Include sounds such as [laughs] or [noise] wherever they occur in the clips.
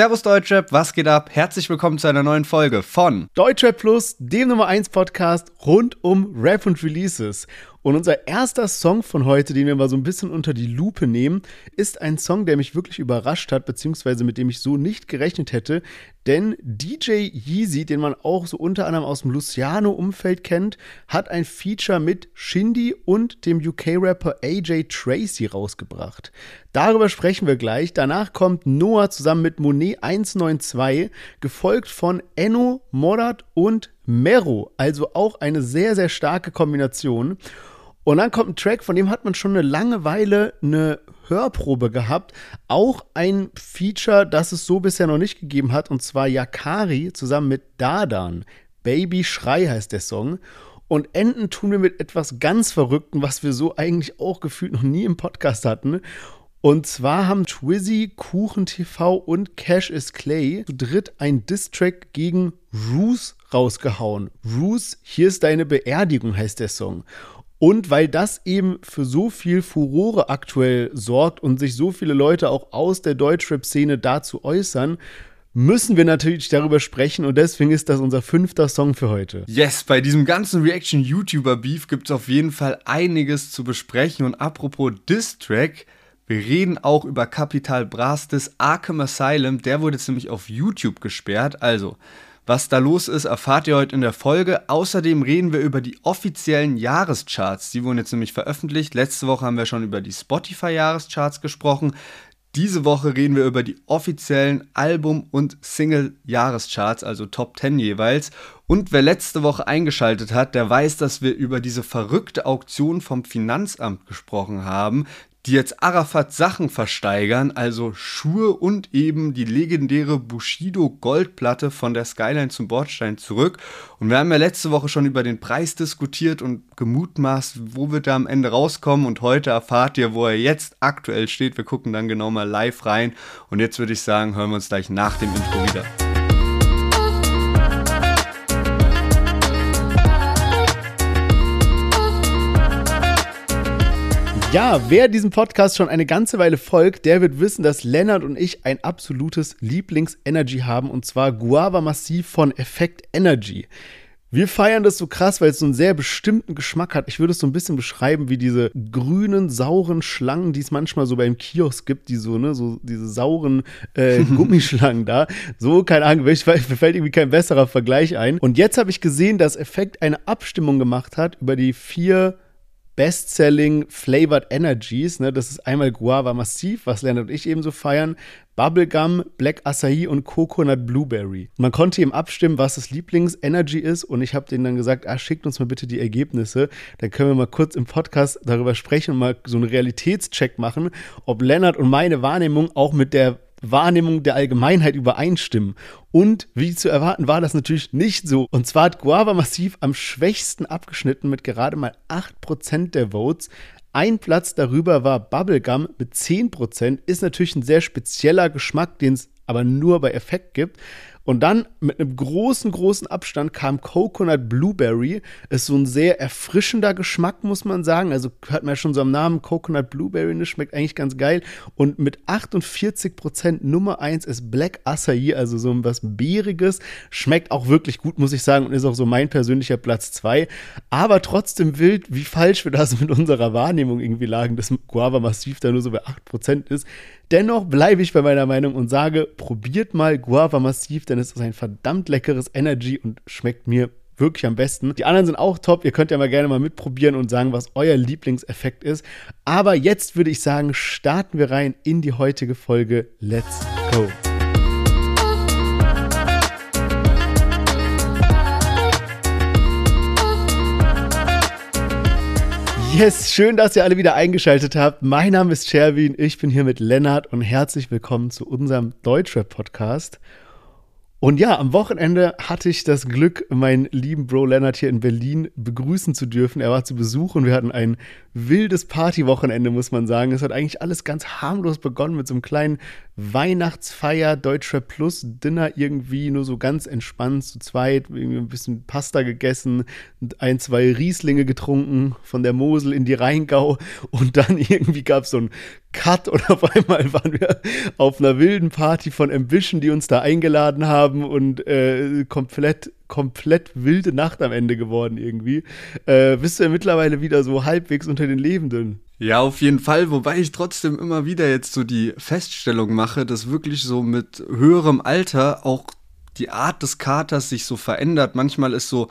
Servus Deutschrap, was geht ab? Herzlich willkommen zu einer neuen Folge von Deutschrap Plus, dem Nummer 1 Podcast rund um Rap und Releases. Und unser erster Song von heute, den wir mal so ein bisschen unter die Lupe nehmen, ist ein Song, der mich wirklich überrascht hat, beziehungsweise mit dem ich so nicht gerechnet hätte. Denn DJ Yeezy, den man auch so unter anderem aus dem Luciano-Umfeld kennt, hat ein Feature mit Shindy und dem UK-Rapper AJ Tracy rausgebracht. Darüber sprechen wir gleich. Danach kommt Noah zusammen mit Monet 192, gefolgt von Enno, Morat und Mero. Also auch eine sehr, sehr starke Kombination. Und dann kommt ein Track, von dem hat man schon eine lange Weile eine Hörprobe gehabt. Auch ein Feature, das es so bisher noch nicht gegeben hat, und zwar Yakari zusammen mit Dadan. Baby Schrei heißt der Song. Und enden tun wir mit etwas ganz Verrückten, was wir so eigentlich auch gefühlt noch nie im Podcast hatten. Und zwar haben Twizzy, Kuchen TV und Cash is Clay zu dritt ein Distrack gegen Roos rausgehauen. Roos, hier ist deine Beerdigung heißt der Song. Und weil das eben für so viel Furore aktuell sorgt und sich so viele Leute auch aus der Deutschrap-Szene dazu äußern, müssen wir natürlich darüber sprechen. Und deswegen ist das unser fünfter Song für heute. Yes, bei diesem ganzen Reaction-YouTuber-Beef gibt es auf jeden Fall einiges zu besprechen. Und apropos Diss-Track, wir reden auch über Capital Bras des Arkham Asylum, der wurde jetzt nämlich auf YouTube gesperrt, also was da los ist, erfahrt ihr heute in der Folge. Außerdem reden wir über die offiziellen Jahrescharts. Die wurden jetzt nämlich veröffentlicht. Letzte Woche haben wir schon über die Spotify-Jahrescharts gesprochen. Diese Woche reden wir über die offiziellen Album- und Single-Jahrescharts, also Top 10 jeweils. Und wer letzte Woche eingeschaltet hat, der weiß, dass wir über diese verrückte Auktion vom Finanzamt gesprochen haben, die jetzt Arafat Sachen versteigern, also Schuhe und eben die legendäre Bushido Goldplatte von der Skyline zum Bordstein zurück. Und wir haben ja letzte Woche schon über den Preis diskutiert und gemutmaßt, wo wird er am Ende rauskommen. Und heute erfahrt ihr, wo er jetzt aktuell steht. Wir gucken dann genau mal live rein. Und jetzt würde ich sagen, hören wir uns gleich nach dem Intro wieder. Ja, wer diesem Podcast schon eine ganze Weile folgt, der wird wissen, dass Lennart und ich ein absolutes Lieblings-Energy haben und zwar Guava Massiv von Effect Energy. Wir feiern das so krass, weil es so einen sehr bestimmten Geschmack hat. Ich würde es so ein bisschen beschreiben wie diese grünen, sauren Schlangen, die es manchmal so beim Kiosk gibt, die so, ne, so diese sauren äh, [laughs] Gummischlangen da. So, keine Ahnung, mir fällt irgendwie kein besserer Vergleich ein. Und jetzt habe ich gesehen, dass Effekt eine Abstimmung gemacht hat über die vier Best-Selling Flavored Energies. Ne? Das ist einmal Guava Massiv, was Leonard und ich eben so feiern, Bubblegum, Black Acai und Coconut Blueberry. Man konnte eben abstimmen, was das Lieblings-Energy ist und ich habe denen dann gesagt, ah, schickt uns mal bitte die Ergebnisse. Dann können wir mal kurz im Podcast darüber sprechen und mal so einen Realitätscheck machen, ob Leonard und meine Wahrnehmung auch mit der Wahrnehmung der Allgemeinheit übereinstimmen. Und wie zu erwarten war das natürlich nicht so. Und zwar hat Guava massiv am schwächsten abgeschnitten mit gerade mal 8% der Votes. Ein Platz darüber war Bubblegum mit 10%. Ist natürlich ein sehr spezieller Geschmack, den es aber nur bei Effekt gibt. Und dann mit einem großen, großen Abstand kam Coconut Blueberry. Ist so ein sehr erfrischender Geschmack, muss man sagen. Also hört man ja schon so am Namen Coconut Blueberry, das schmeckt eigentlich ganz geil. Und mit 48 Prozent Nummer 1 ist Black Acai, also so was Beeriges. Schmeckt auch wirklich gut, muss ich sagen, und ist auch so mein persönlicher Platz 2. Aber trotzdem wild, wie falsch wir das mit unserer Wahrnehmung irgendwie lagen, dass Guava Massiv da nur so bei 8 Prozent ist. Dennoch bleibe ich bei meiner Meinung und sage, probiert mal Guava Massiv, denn es ist ein verdammt leckeres Energy und schmeckt mir wirklich am besten. Die anderen sind auch top. Ihr könnt ja mal gerne mal mitprobieren und sagen, was euer Lieblingseffekt ist. Aber jetzt würde ich sagen, starten wir rein in die heutige Folge. Let's go! Yes, schön, dass ihr alle wieder eingeschaltet habt. Mein Name ist Sherwin, ich bin hier mit Lennart und herzlich willkommen zu unserem Deutschrap-Podcast. Und ja, am Wochenende hatte ich das Glück, meinen lieben Bro Lennart hier in Berlin begrüßen zu dürfen. Er war zu Besuch und wir hatten ein wildes Partywochenende, muss man sagen. Es hat eigentlich alles ganz harmlos begonnen mit so einem kleinen Weihnachtsfeier, Deutscher Plus, Dinner irgendwie nur so ganz entspannt zu zweit, irgendwie ein bisschen Pasta gegessen, ein, zwei Rieslinge getrunken von der Mosel in die Rheingau [laughs] und dann irgendwie gab es so ein Cut und auf einmal waren wir auf einer wilden Party von Ambition, die uns da eingeladen haben und äh, komplett, komplett wilde Nacht am Ende geworden irgendwie. Äh, bist du ja mittlerweile wieder so halbwegs unter den Lebenden? Ja, auf jeden Fall, wobei ich trotzdem immer wieder jetzt so die Feststellung mache, dass wirklich so mit höherem Alter auch die Art des Katers sich so verändert. Manchmal ist so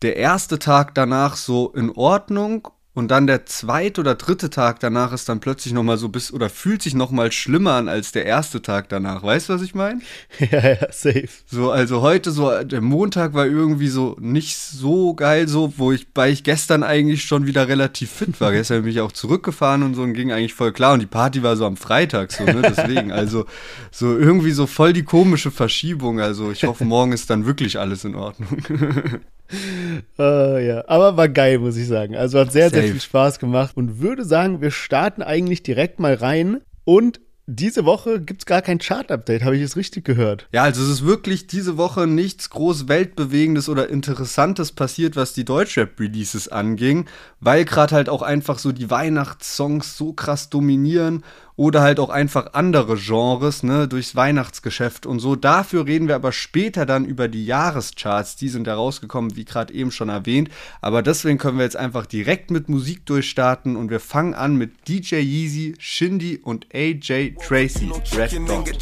der erste Tag danach so in Ordnung und dann der zweite oder dritte Tag danach ist dann plötzlich nochmal so bis oder fühlt sich nochmal schlimmer an als der erste Tag danach. Weißt du, was ich meine? [laughs] ja, ja, safe. So, also heute so, der Montag war irgendwie so nicht so geil, so, wo ich, weil ich gestern eigentlich schon wieder relativ fit war. [laughs] gestern bin ich auch zurückgefahren und so und ging eigentlich voll klar. Und die Party war so am Freitag, so, ne? Deswegen, [laughs] also so irgendwie so voll die komische Verschiebung. Also ich hoffe, morgen ist dann wirklich alles in Ordnung. Uh, [laughs] ja, aber war geil, muss ich sagen. Also hat sehr, Safe. sehr viel Spaß gemacht und würde sagen, wir starten eigentlich direkt mal rein und diese Woche gibt es gar kein Chart-Update, habe ich es richtig gehört? Ja, also es ist wirklich diese Woche nichts groß Weltbewegendes oder Interessantes passiert, was die Deutschrap-Releases anging, weil gerade halt auch einfach so die Weihnachtssongs so krass dominieren oder halt auch einfach andere Genres, ne, durchs Weihnachtsgeschäft und so. Dafür reden wir aber später dann über die Jahrescharts, die sind da rausgekommen, wie gerade eben schon erwähnt. Aber deswegen können wir jetzt einfach direkt mit Musik durchstarten und wir fangen an mit DJ Yeezy, Shindy und AJ Tracy. Red Dot.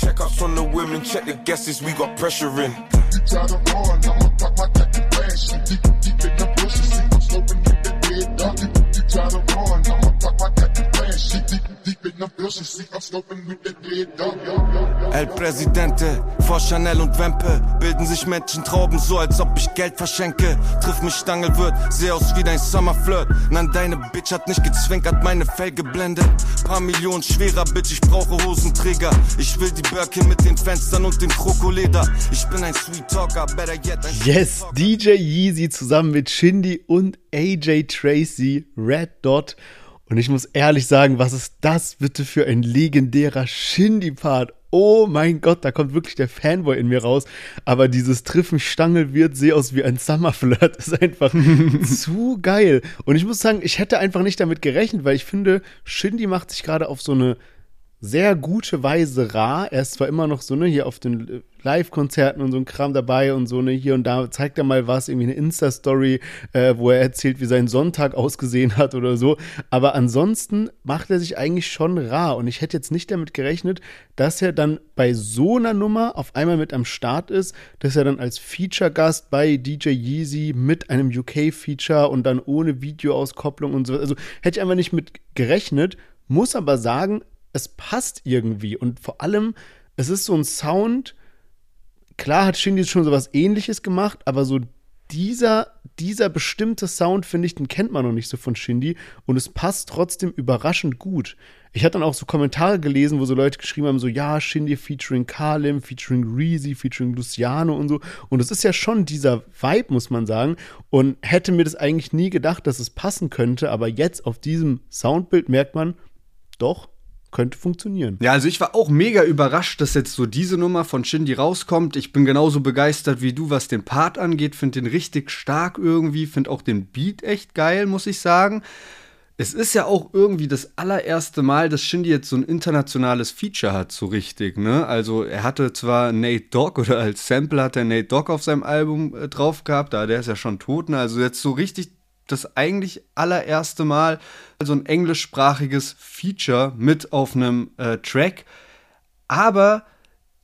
El Presidente, vor Chanel und Wempe bilden sich Menschen Trauben so, als ob ich Geld verschenke. Triff mich Stangelwirt, seh aus wie dein Summerflirt. Nein, deine Bitch hat nicht gezwinkert, meine Felge blendet. Paar Millionen schwerer, Bitch, ich brauche Hosenträger. Ich will die Birkin mit den Fenstern und dem Krokoleder. Ich bin ein Sweet Talker, better yet ein Yes, DJ Yeezy zusammen mit Shindy und AJ Tracy, Red Dot. Und ich muss ehrlich sagen, was ist das bitte für ein legendärer Shindy-Part? Oh mein Gott, da kommt wirklich der Fanboy in mir raus. Aber dieses Triffen wird sehe aus wie ein Summerflirt. [laughs] ist einfach [laughs] zu geil. Und ich muss sagen, ich hätte einfach nicht damit gerechnet, weil ich finde, Shindy macht sich gerade auf so eine sehr gute Weise rar. Er ist zwar immer noch so, ne, hier auf den Live-Konzerten und so ein Kram dabei und so, ne, hier und da zeigt er mal was, irgendwie eine Insta-Story, äh, wo er erzählt, wie sein Sonntag ausgesehen hat oder so. Aber ansonsten macht er sich eigentlich schon rar und ich hätte jetzt nicht damit gerechnet, dass er dann bei so einer Nummer auf einmal mit am Start ist, dass er dann als Feature-Gast bei DJ Yeezy mit einem UK-Feature und dann ohne Videoauskopplung und so. Also hätte ich einfach nicht mit gerechnet, muss aber sagen, es passt irgendwie und vor allem, es ist so ein Sound. Klar hat Shindy schon so was ähnliches gemacht, aber so dieser, dieser bestimmte Sound, finde ich, den kennt man noch nicht so von Shindy und es passt trotzdem überraschend gut. Ich hatte dann auch so Kommentare gelesen, wo so Leute geschrieben haben, so, ja, Shindy featuring Kalim, featuring Reezy, featuring Luciano und so. Und es ist ja schon dieser Vibe, muss man sagen. Und hätte mir das eigentlich nie gedacht, dass es passen könnte, aber jetzt auf diesem Soundbild merkt man, doch, könnte funktionieren. Ja, also ich war auch mega überrascht, dass jetzt so diese Nummer von Shindy rauskommt. Ich bin genauso begeistert wie du, was den Part angeht. Finde den richtig stark irgendwie. Finde auch den Beat echt geil, muss ich sagen. Es ist ja auch irgendwie das allererste Mal, dass Shindy jetzt so ein internationales Feature hat, so richtig, ne? Also er hatte zwar Nate Dogg oder als Sample hat er Nate Dogg auf seinem Album äh, drauf gehabt, aber der ist ja schon tot, ne? Also jetzt so richtig das eigentlich allererste Mal so ein englischsprachiges Feature mit auf einem äh, Track. Aber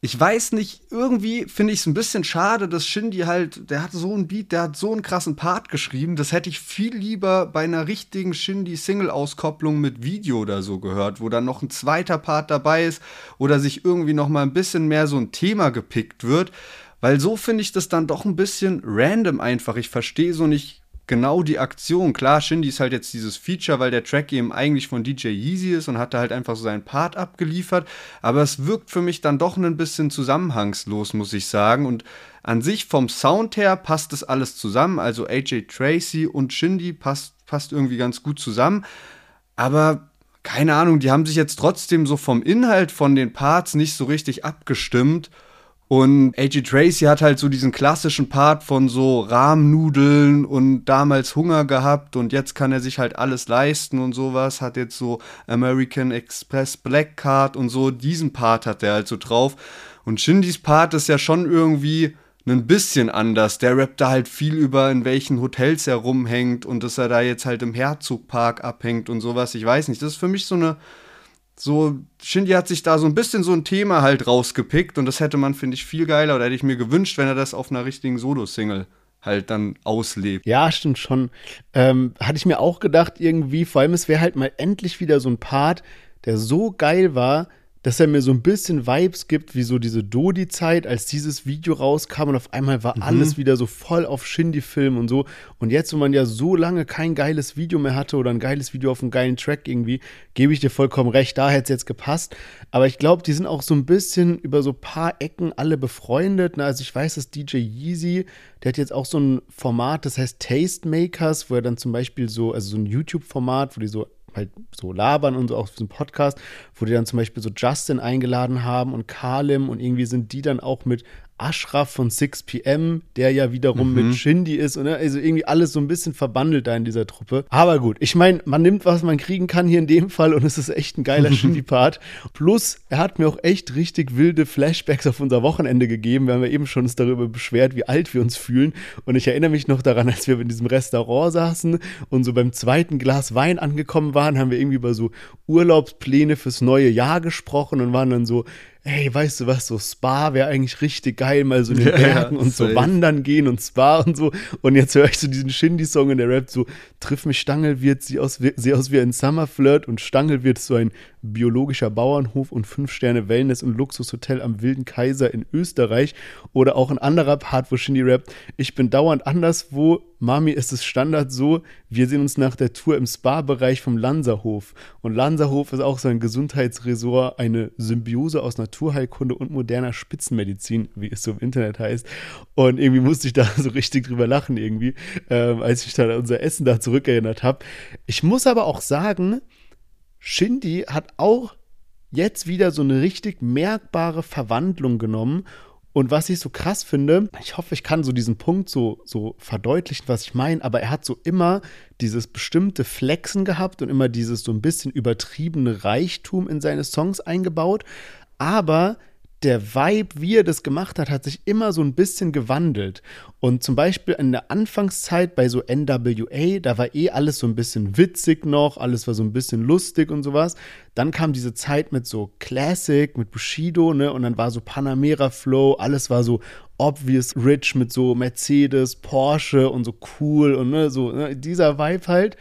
ich weiß nicht, irgendwie finde ich es ein bisschen schade, dass Shindy halt, der hat so einen Beat, der hat so einen krassen Part geschrieben. Das hätte ich viel lieber bei einer richtigen Shindy-Single-Auskopplung mit Video oder so gehört, wo dann noch ein zweiter Part dabei ist oder sich irgendwie noch mal ein bisschen mehr so ein Thema gepickt wird. Weil so finde ich das dann doch ein bisschen random einfach. Ich verstehe so nicht genau die Aktion. Klar, Shindy ist halt jetzt dieses Feature, weil der Track eben eigentlich von DJ Yeezy ist und hat da halt einfach so seinen Part abgeliefert. Aber es wirkt für mich dann doch ein bisschen zusammenhangslos, muss ich sagen. Und an sich vom Sound her passt das alles zusammen. Also AJ Tracy und Shindy passt, passt irgendwie ganz gut zusammen. Aber keine Ahnung, die haben sich jetzt trotzdem so vom Inhalt von den Parts nicht so richtig abgestimmt. Und A.G. Tracy hat halt so diesen klassischen Part von so Rahmnudeln und damals Hunger gehabt und jetzt kann er sich halt alles leisten und sowas. Hat jetzt so American Express Black Card und so. Diesen Part hat er halt so drauf. Und Shindys Part ist ja schon irgendwie ein bisschen anders. Der rappt da halt viel über, in welchen Hotels er rumhängt und dass er da jetzt halt im Herzogpark abhängt und sowas. Ich weiß nicht. Das ist für mich so eine so, Shindy hat sich da so ein bisschen so ein Thema halt rausgepickt und das hätte man, finde ich, viel geiler oder hätte ich mir gewünscht, wenn er das auf einer richtigen Solo-Single halt dann auslebt. Ja, stimmt schon. Ähm, hatte ich mir auch gedacht, irgendwie, vor allem, es wäre halt mal endlich wieder so ein Part, der so geil war, dass er mir so ein bisschen Vibes gibt, wie so diese Dodi-Zeit, als dieses Video rauskam und auf einmal war mhm. alles wieder so voll auf Shindy-Film und so. Und jetzt, wo man ja so lange kein geiles Video mehr hatte oder ein geiles Video auf einem geilen Track irgendwie, gebe ich dir vollkommen recht, da hätte es jetzt gepasst. Aber ich glaube, die sind auch so ein bisschen über so paar Ecken alle befreundet. Na, also ich weiß, dass DJ Yeezy, der hat jetzt auch so ein Format, das heißt Tastemakers, wo er dann zum Beispiel so, also so ein YouTube-Format, wo die so halt so labern und so auch so Podcast, wo die dann zum Beispiel so Justin eingeladen haben und Kalim und irgendwie sind die dann auch mit Ashraf von 6pm, der ja wiederum mhm. mit Shindy ist und ne, also irgendwie alles so ein bisschen verbandelt da in dieser Truppe. Aber gut, ich meine, man nimmt, was man kriegen kann hier in dem Fall und es ist echt ein geiler [laughs] Shindy-Part. Plus, er hat mir auch echt richtig wilde Flashbacks auf unser Wochenende gegeben. Wir haben ja eben schon uns darüber beschwert, wie alt wir uns fühlen. Und ich erinnere mich noch daran, als wir in diesem Restaurant saßen und so beim zweiten Glas Wein angekommen waren, haben wir irgendwie über so Urlaubspläne fürs neue Jahr gesprochen und waren dann so, ey, weißt du was, so Spa wäre eigentlich richtig geil, mal so in den ja, Bergen und safe. so wandern gehen und Spa und so. Und jetzt höre ich so diesen Shindy-Song und der rappt so, triff mich Stangel wird, sie aus, sie aus wie ein Summerflirt und Stangel wird so ein biologischer Bauernhof und fünf Sterne Wellness und Luxushotel am Wilden Kaiser in Österreich. Oder auch ein anderer Part, wo Shindy rappt, ich bin dauernd anderswo, Mami, ist es Standard so, wir sehen uns nach der Tour im Spa-Bereich vom Lanzerhof. Und Lanzerhof ist auch so ein Gesundheitsresort, eine Symbiose aus Naturheilkunde und moderner Spitzenmedizin, wie es so im Internet heißt. Und irgendwie musste ich da [laughs] so richtig drüber lachen irgendwie, ähm, als ich dann unser Essen da zurückerinnert habe. Ich muss aber auch sagen, Shindy hat auch jetzt wieder so eine richtig merkbare Verwandlung genommen. Und was ich so krass finde, ich hoffe, ich kann so diesen Punkt so, so verdeutlichen, was ich meine, aber er hat so immer dieses bestimmte Flexen gehabt und immer dieses so ein bisschen übertriebene Reichtum in seine Songs eingebaut. Aber der Vibe, wie er das gemacht hat, hat sich immer so ein bisschen gewandelt. Und zum Beispiel in der Anfangszeit bei so NWA, da war eh alles so ein bisschen witzig noch, alles war so ein bisschen lustig und sowas. Dann kam diese Zeit mit so Classic, mit Bushido, ne, und dann war so Panamera Flow, alles war so obvious rich mit so Mercedes, Porsche und so cool und ne, so ne, dieser Vibe halt.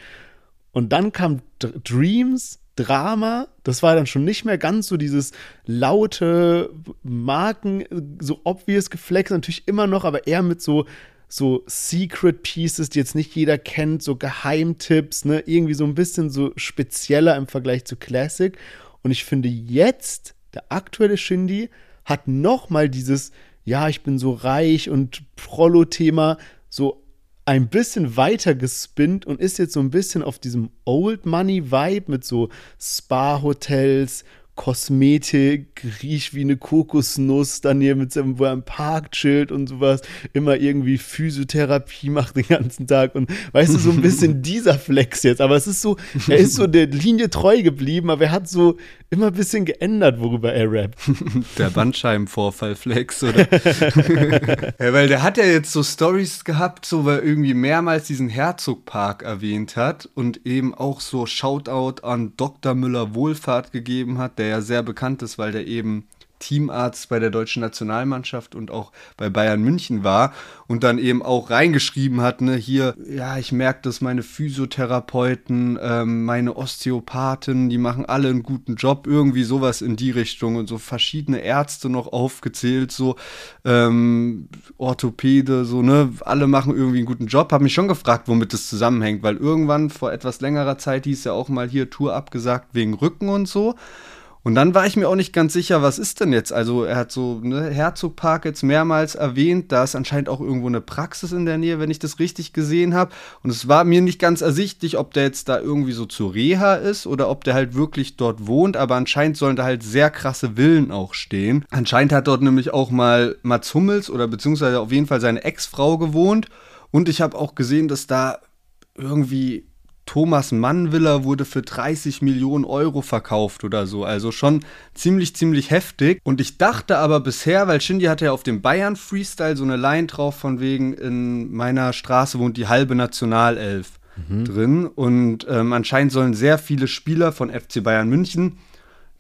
Und dann kam Dreams Drama. Das war dann schon nicht mehr ganz so dieses laute Marken, so obvious geflext, natürlich immer noch, aber eher mit so so Secret Pieces, die jetzt nicht jeder kennt, so Geheimtipps, ne, irgendwie so ein bisschen so spezieller im Vergleich zu Classic. Und ich finde jetzt, der aktuelle Shindy hat noch mal dieses, ja, ich bin so reich und Prollo-Thema ein bisschen weiter gespinnt und ist jetzt so ein bisschen auf diesem Old Money Vibe mit so Spa-Hotels, Kosmetik, riecht wie eine Kokosnuss, dann hier mit seinem, wo er im Park chillt und sowas, immer irgendwie Physiotherapie [laughs] macht den ganzen Tag und weißt du, so ein bisschen [laughs] dieser Flex jetzt, aber es ist so, er ist so der Linie treu geblieben, aber er hat so immer ein bisschen geändert, worüber er rappt. [laughs] Der Bandscheibenvorfall-Flex, oder? ja, weil der hat ja jetzt so Stories gehabt, so weil er irgendwie mehrmals diesen Herzogpark erwähnt hat und eben auch so Shoutout an Dr. Müller Wohlfahrt gegeben hat, der ja sehr bekannt ist, weil der eben Teamarzt bei der deutschen Nationalmannschaft und auch bei Bayern München war und dann eben auch reingeschrieben hat, ne, hier, ja, ich merke, dass meine Physiotherapeuten, ähm, meine Osteopathen, die machen alle einen guten Job, irgendwie sowas in die Richtung und so verschiedene Ärzte noch aufgezählt, so ähm, Orthopäde, so, ne, alle machen irgendwie einen guten Job. Hab mich schon gefragt, womit das zusammenhängt, weil irgendwann vor etwas längerer Zeit hieß ja auch mal hier Tour abgesagt wegen Rücken und so. Und dann war ich mir auch nicht ganz sicher, was ist denn jetzt? Also er hat so ne, Herzogpark jetzt mehrmals erwähnt. Da ist anscheinend auch irgendwo eine Praxis in der Nähe, wenn ich das richtig gesehen habe. Und es war mir nicht ganz ersichtlich, ob der jetzt da irgendwie so zur Reha ist oder ob der halt wirklich dort wohnt. Aber anscheinend sollen da halt sehr krasse Villen auch stehen. Anscheinend hat dort nämlich auch mal Mats Hummels oder beziehungsweise auf jeden Fall seine Ex-Frau gewohnt. Und ich habe auch gesehen, dass da irgendwie Thomas Mann Villa wurde für 30 Millionen Euro verkauft oder so. Also schon ziemlich, ziemlich heftig. Und ich dachte aber bisher, weil Shindy hatte ja auf dem Bayern Freestyle so eine Line drauf, von wegen in meiner Straße wohnt die halbe Nationalelf mhm. drin. Und ähm, anscheinend sollen sehr viele Spieler von FC Bayern München,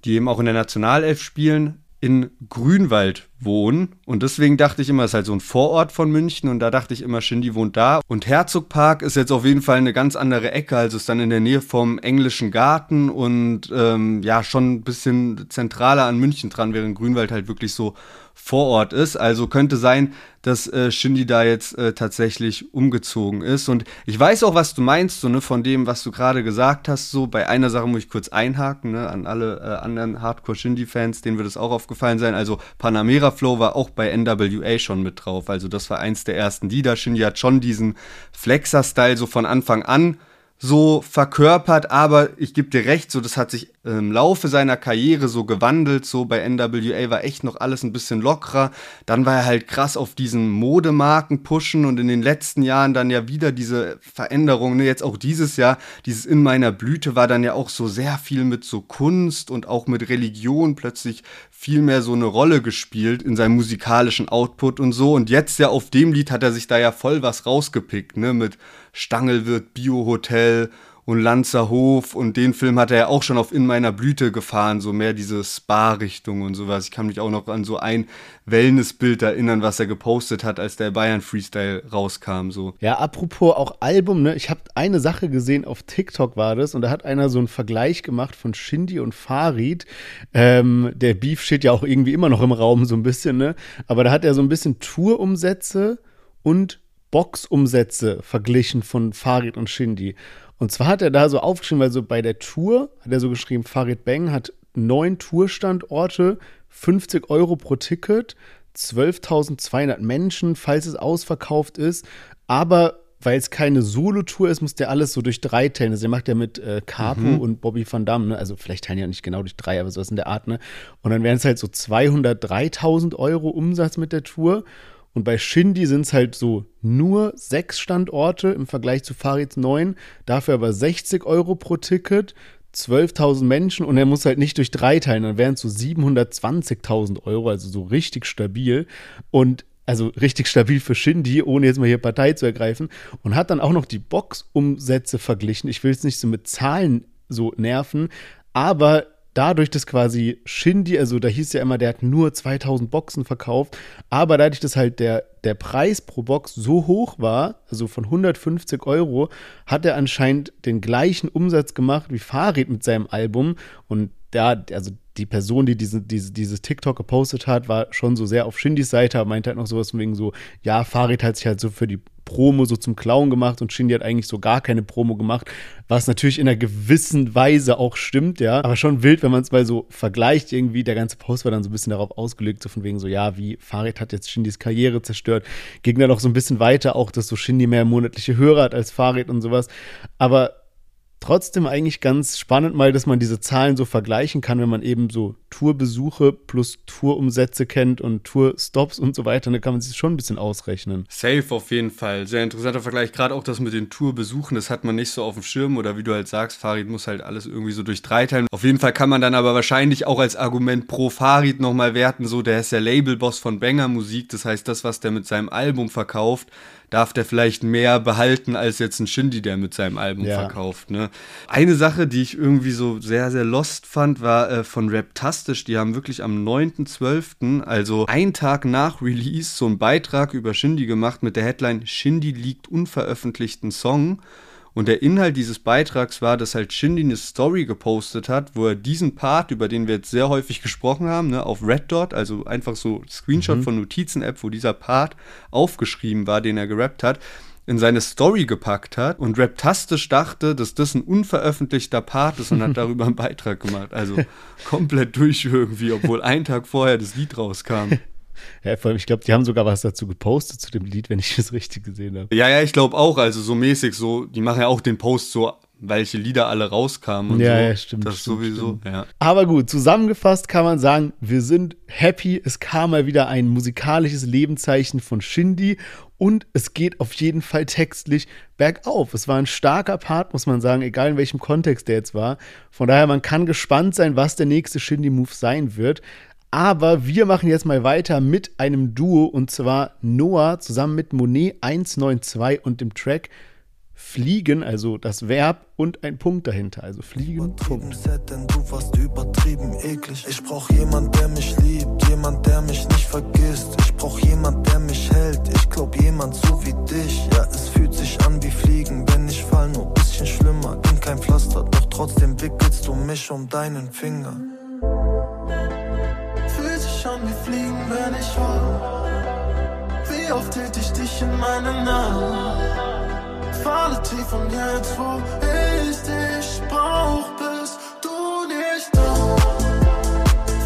die eben auch in der Nationalelf spielen, in Grünwald wohnen. Und deswegen dachte ich immer, es ist halt so ein Vorort von München und da dachte ich immer, Shindy wohnt da. Und Herzogpark ist jetzt auf jeden Fall eine ganz andere Ecke, also ist dann in der Nähe vom englischen Garten und ähm, ja, schon ein bisschen zentraler an München dran, während Grünwald halt wirklich so vor Ort ist. Also könnte sein, dass äh, Shindy da jetzt äh, tatsächlich umgezogen ist. Und ich weiß auch, was du meinst, so ne, von dem, was du gerade gesagt hast. So bei einer Sache muss ich kurz einhaken, ne, an alle äh, anderen Hardcore-Shindy-Fans, denen wird es auch aufgefallen sein. Also Panamera Flow war auch bei NWA schon mit drauf. Also das war eins der ersten Lieder. Shindy hat schon diesen Flexer-Style so von Anfang an so verkörpert, aber ich gebe dir recht, so das hat sich im Laufe seiner Karriere so gewandelt, so bei NWA war echt noch alles ein bisschen lockerer, dann war er halt krass auf diesen Modemarken pushen und in den letzten Jahren dann ja wieder diese Veränderung, ne, jetzt auch dieses Jahr, dieses in meiner Blüte war dann ja auch so sehr viel mit so Kunst und auch mit Religion plötzlich viel mehr so eine Rolle gespielt in seinem musikalischen Output und so. Und jetzt ja auf dem Lied hat er sich da ja voll was rausgepickt, ne, mit Stangelwirt, Biohotel und Lanzerhof und den Film hat er ja auch schon auf In meiner Blüte gefahren, so mehr diese Spa-Richtung und sowas. Ich kann mich auch noch an so ein Wellnessbild erinnern, was er gepostet hat, als der Bayern Freestyle rauskam. So. Ja, apropos auch Album, ne? Ich habe eine Sache gesehen, auf TikTok war das, und da hat einer so einen Vergleich gemacht von Shindy und Farid. Ähm, der Beef steht ja auch irgendwie immer noch im Raum, so ein bisschen, ne? Aber da hat er so ein bisschen Tourumsätze und Boxumsätze verglichen von Farid und Shindy. Und zwar hat er da so aufgeschrieben, weil so bei der Tour hat er so geschrieben, Farid Bang hat neun Tourstandorte, 50 Euro pro Ticket, 12.200 Menschen, falls es ausverkauft ist. Aber weil es keine Solo-Tour ist, muss der alles so durch drei teilen. Also der macht ja mit äh, Capo mhm. und Bobby Van Damme, ne? Also vielleicht teilen ja nicht genau durch drei, aber sowas in der Art, ne? Und dann wären es halt so 203.000 Euro Umsatz mit der Tour. Und bei Shindy sind es halt so nur sechs Standorte im Vergleich zu Farids neun, dafür aber 60 Euro pro Ticket, 12.000 Menschen und er muss halt nicht durch drei teilen, dann wären es so 720.000 Euro, also so richtig stabil. Und also richtig stabil für Shindy, ohne jetzt mal hier Partei zu ergreifen. Und hat dann auch noch die Boxumsätze verglichen. Ich will es nicht so mit Zahlen so nerven, aber dadurch, dass quasi Shindy, also da hieß ja immer, der hat nur 2000 Boxen verkauft, aber dadurch, dass halt der, der Preis pro Box so hoch war, also von 150 Euro, hat er anscheinend den gleichen Umsatz gemacht wie Farid mit seinem Album. Und da, also die Person, die diese, diese, dieses TikTok gepostet hat, war schon so sehr auf Shindys Seite, meinte halt noch sowas von wegen so, ja, Farid hat sich halt so für die Promo so zum Clown gemacht und Shindy hat eigentlich so gar keine Promo gemacht, was natürlich in einer gewissen Weise auch stimmt, ja, aber schon wild, wenn man es mal so vergleicht irgendwie, der ganze Post war dann so ein bisschen darauf ausgelegt, so von wegen so, ja, wie Farid hat jetzt Shindys Karriere zerstört, ging dann noch so ein bisschen weiter, auch, dass so Shindy mehr monatliche Hörer hat als Farid und sowas, aber trotzdem eigentlich ganz spannend mal, dass man diese Zahlen so vergleichen kann, wenn man eben so Tourbesuche plus Tourumsätze kennt und Tourstops und so weiter, dann kann man sich schon ein bisschen ausrechnen. Safe auf jeden Fall. Sehr interessanter Vergleich. Gerade auch das mit den Tourbesuchen, das hat man nicht so auf dem Schirm oder wie du halt sagst, Farid muss halt alles irgendwie so durch drei teilen. Auf jeden Fall kann man dann aber wahrscheinlich auch als Argument pro Farid nochmal werten, so der ist der Labelboss von Banger Musik, das heißt das, was der mit seinem Album verkauft, darf der vielleicht mehr behalten als jetzt ein Shindy, der mit seinem Album ja. verkauft. Ne? Eine Sache, die ich irgendwie so sehr, sehr lost fand, war äh, von Raptastisch. Die haben wirklich am 9.12., also einen Tag nach Release, so einen Beitrag über Shindy gemacht mit der Headline Shindy liegt unveröffentlichten Song. Und der Inhalt dieses Beitrags war, dass halt Shindy eine Story gepostet hat, wo er diesen Part, über den wir jetzt sehr häufig gesprochen haben, ne, auf Red Dot, also einfach so Screenshot mhm. von Notizen-App, wo dieser Part aufgeschrieben war, den er gerappt hat, in seine Story gepackt hat und Raptastisch dachte, dass das ein unveröffentlichter Part ist und hat [laughs] darüber einen Beitrag gemacht. Also komplett durch irgendwie, obwohl ein Tag vorher das Lied rauskam. Ja, vor allem, ich glaube, die haben sogar was dazu gepostet zu dem Lied, wenn ich das richtig gesehen habe. Ja, ja, ich glaube auch, also so mäßig, so, die machen ja auch den Post so, welche Lieder alle rauskamen und ja, so. Ja, stimmt. Das stimmt, sowieso, stimmt. ja. Aber gut, zusammengefasst kann man sagen, wir sind happy. Es kam mal wieder ein musikalisches Lebenszeichen von Shindy und es geht auf jeden Fall textlich bergauf. Es war ein starker Part, muss man sagen, egal in welchem Kontext der jetzt war. Von daher, man kann gespannt sein, was der nächste Shindy-Move sein wird. Aber wir machen jetzt mal weiter mit einem Duo und zwar Noah zusammen mit Monet 192 und dem Track Fliegen, also das Verb und ein Punkt dahinter, also Fliegen, Punkt. Set, denn du warst übertrieben eklig. Ich brauch jemand, der mich liebt, jemand, der mich nicht vergisst. Ich brauch jemand, der mich hält. Ich glaub jemand so wie dich. Ja, es fühlt sich an wie Fliegen, wenn ich fall, nur bisschen schlimmer. Bin kein Pflaster, doch trotzdem wickelst du mich um deinen Finger. An wie Fliegen, wenn ich fall. Wie oft hielt ich dich in meinen Armen? falle tief und jetzt, wo ich dich brauch, bist du nicht da.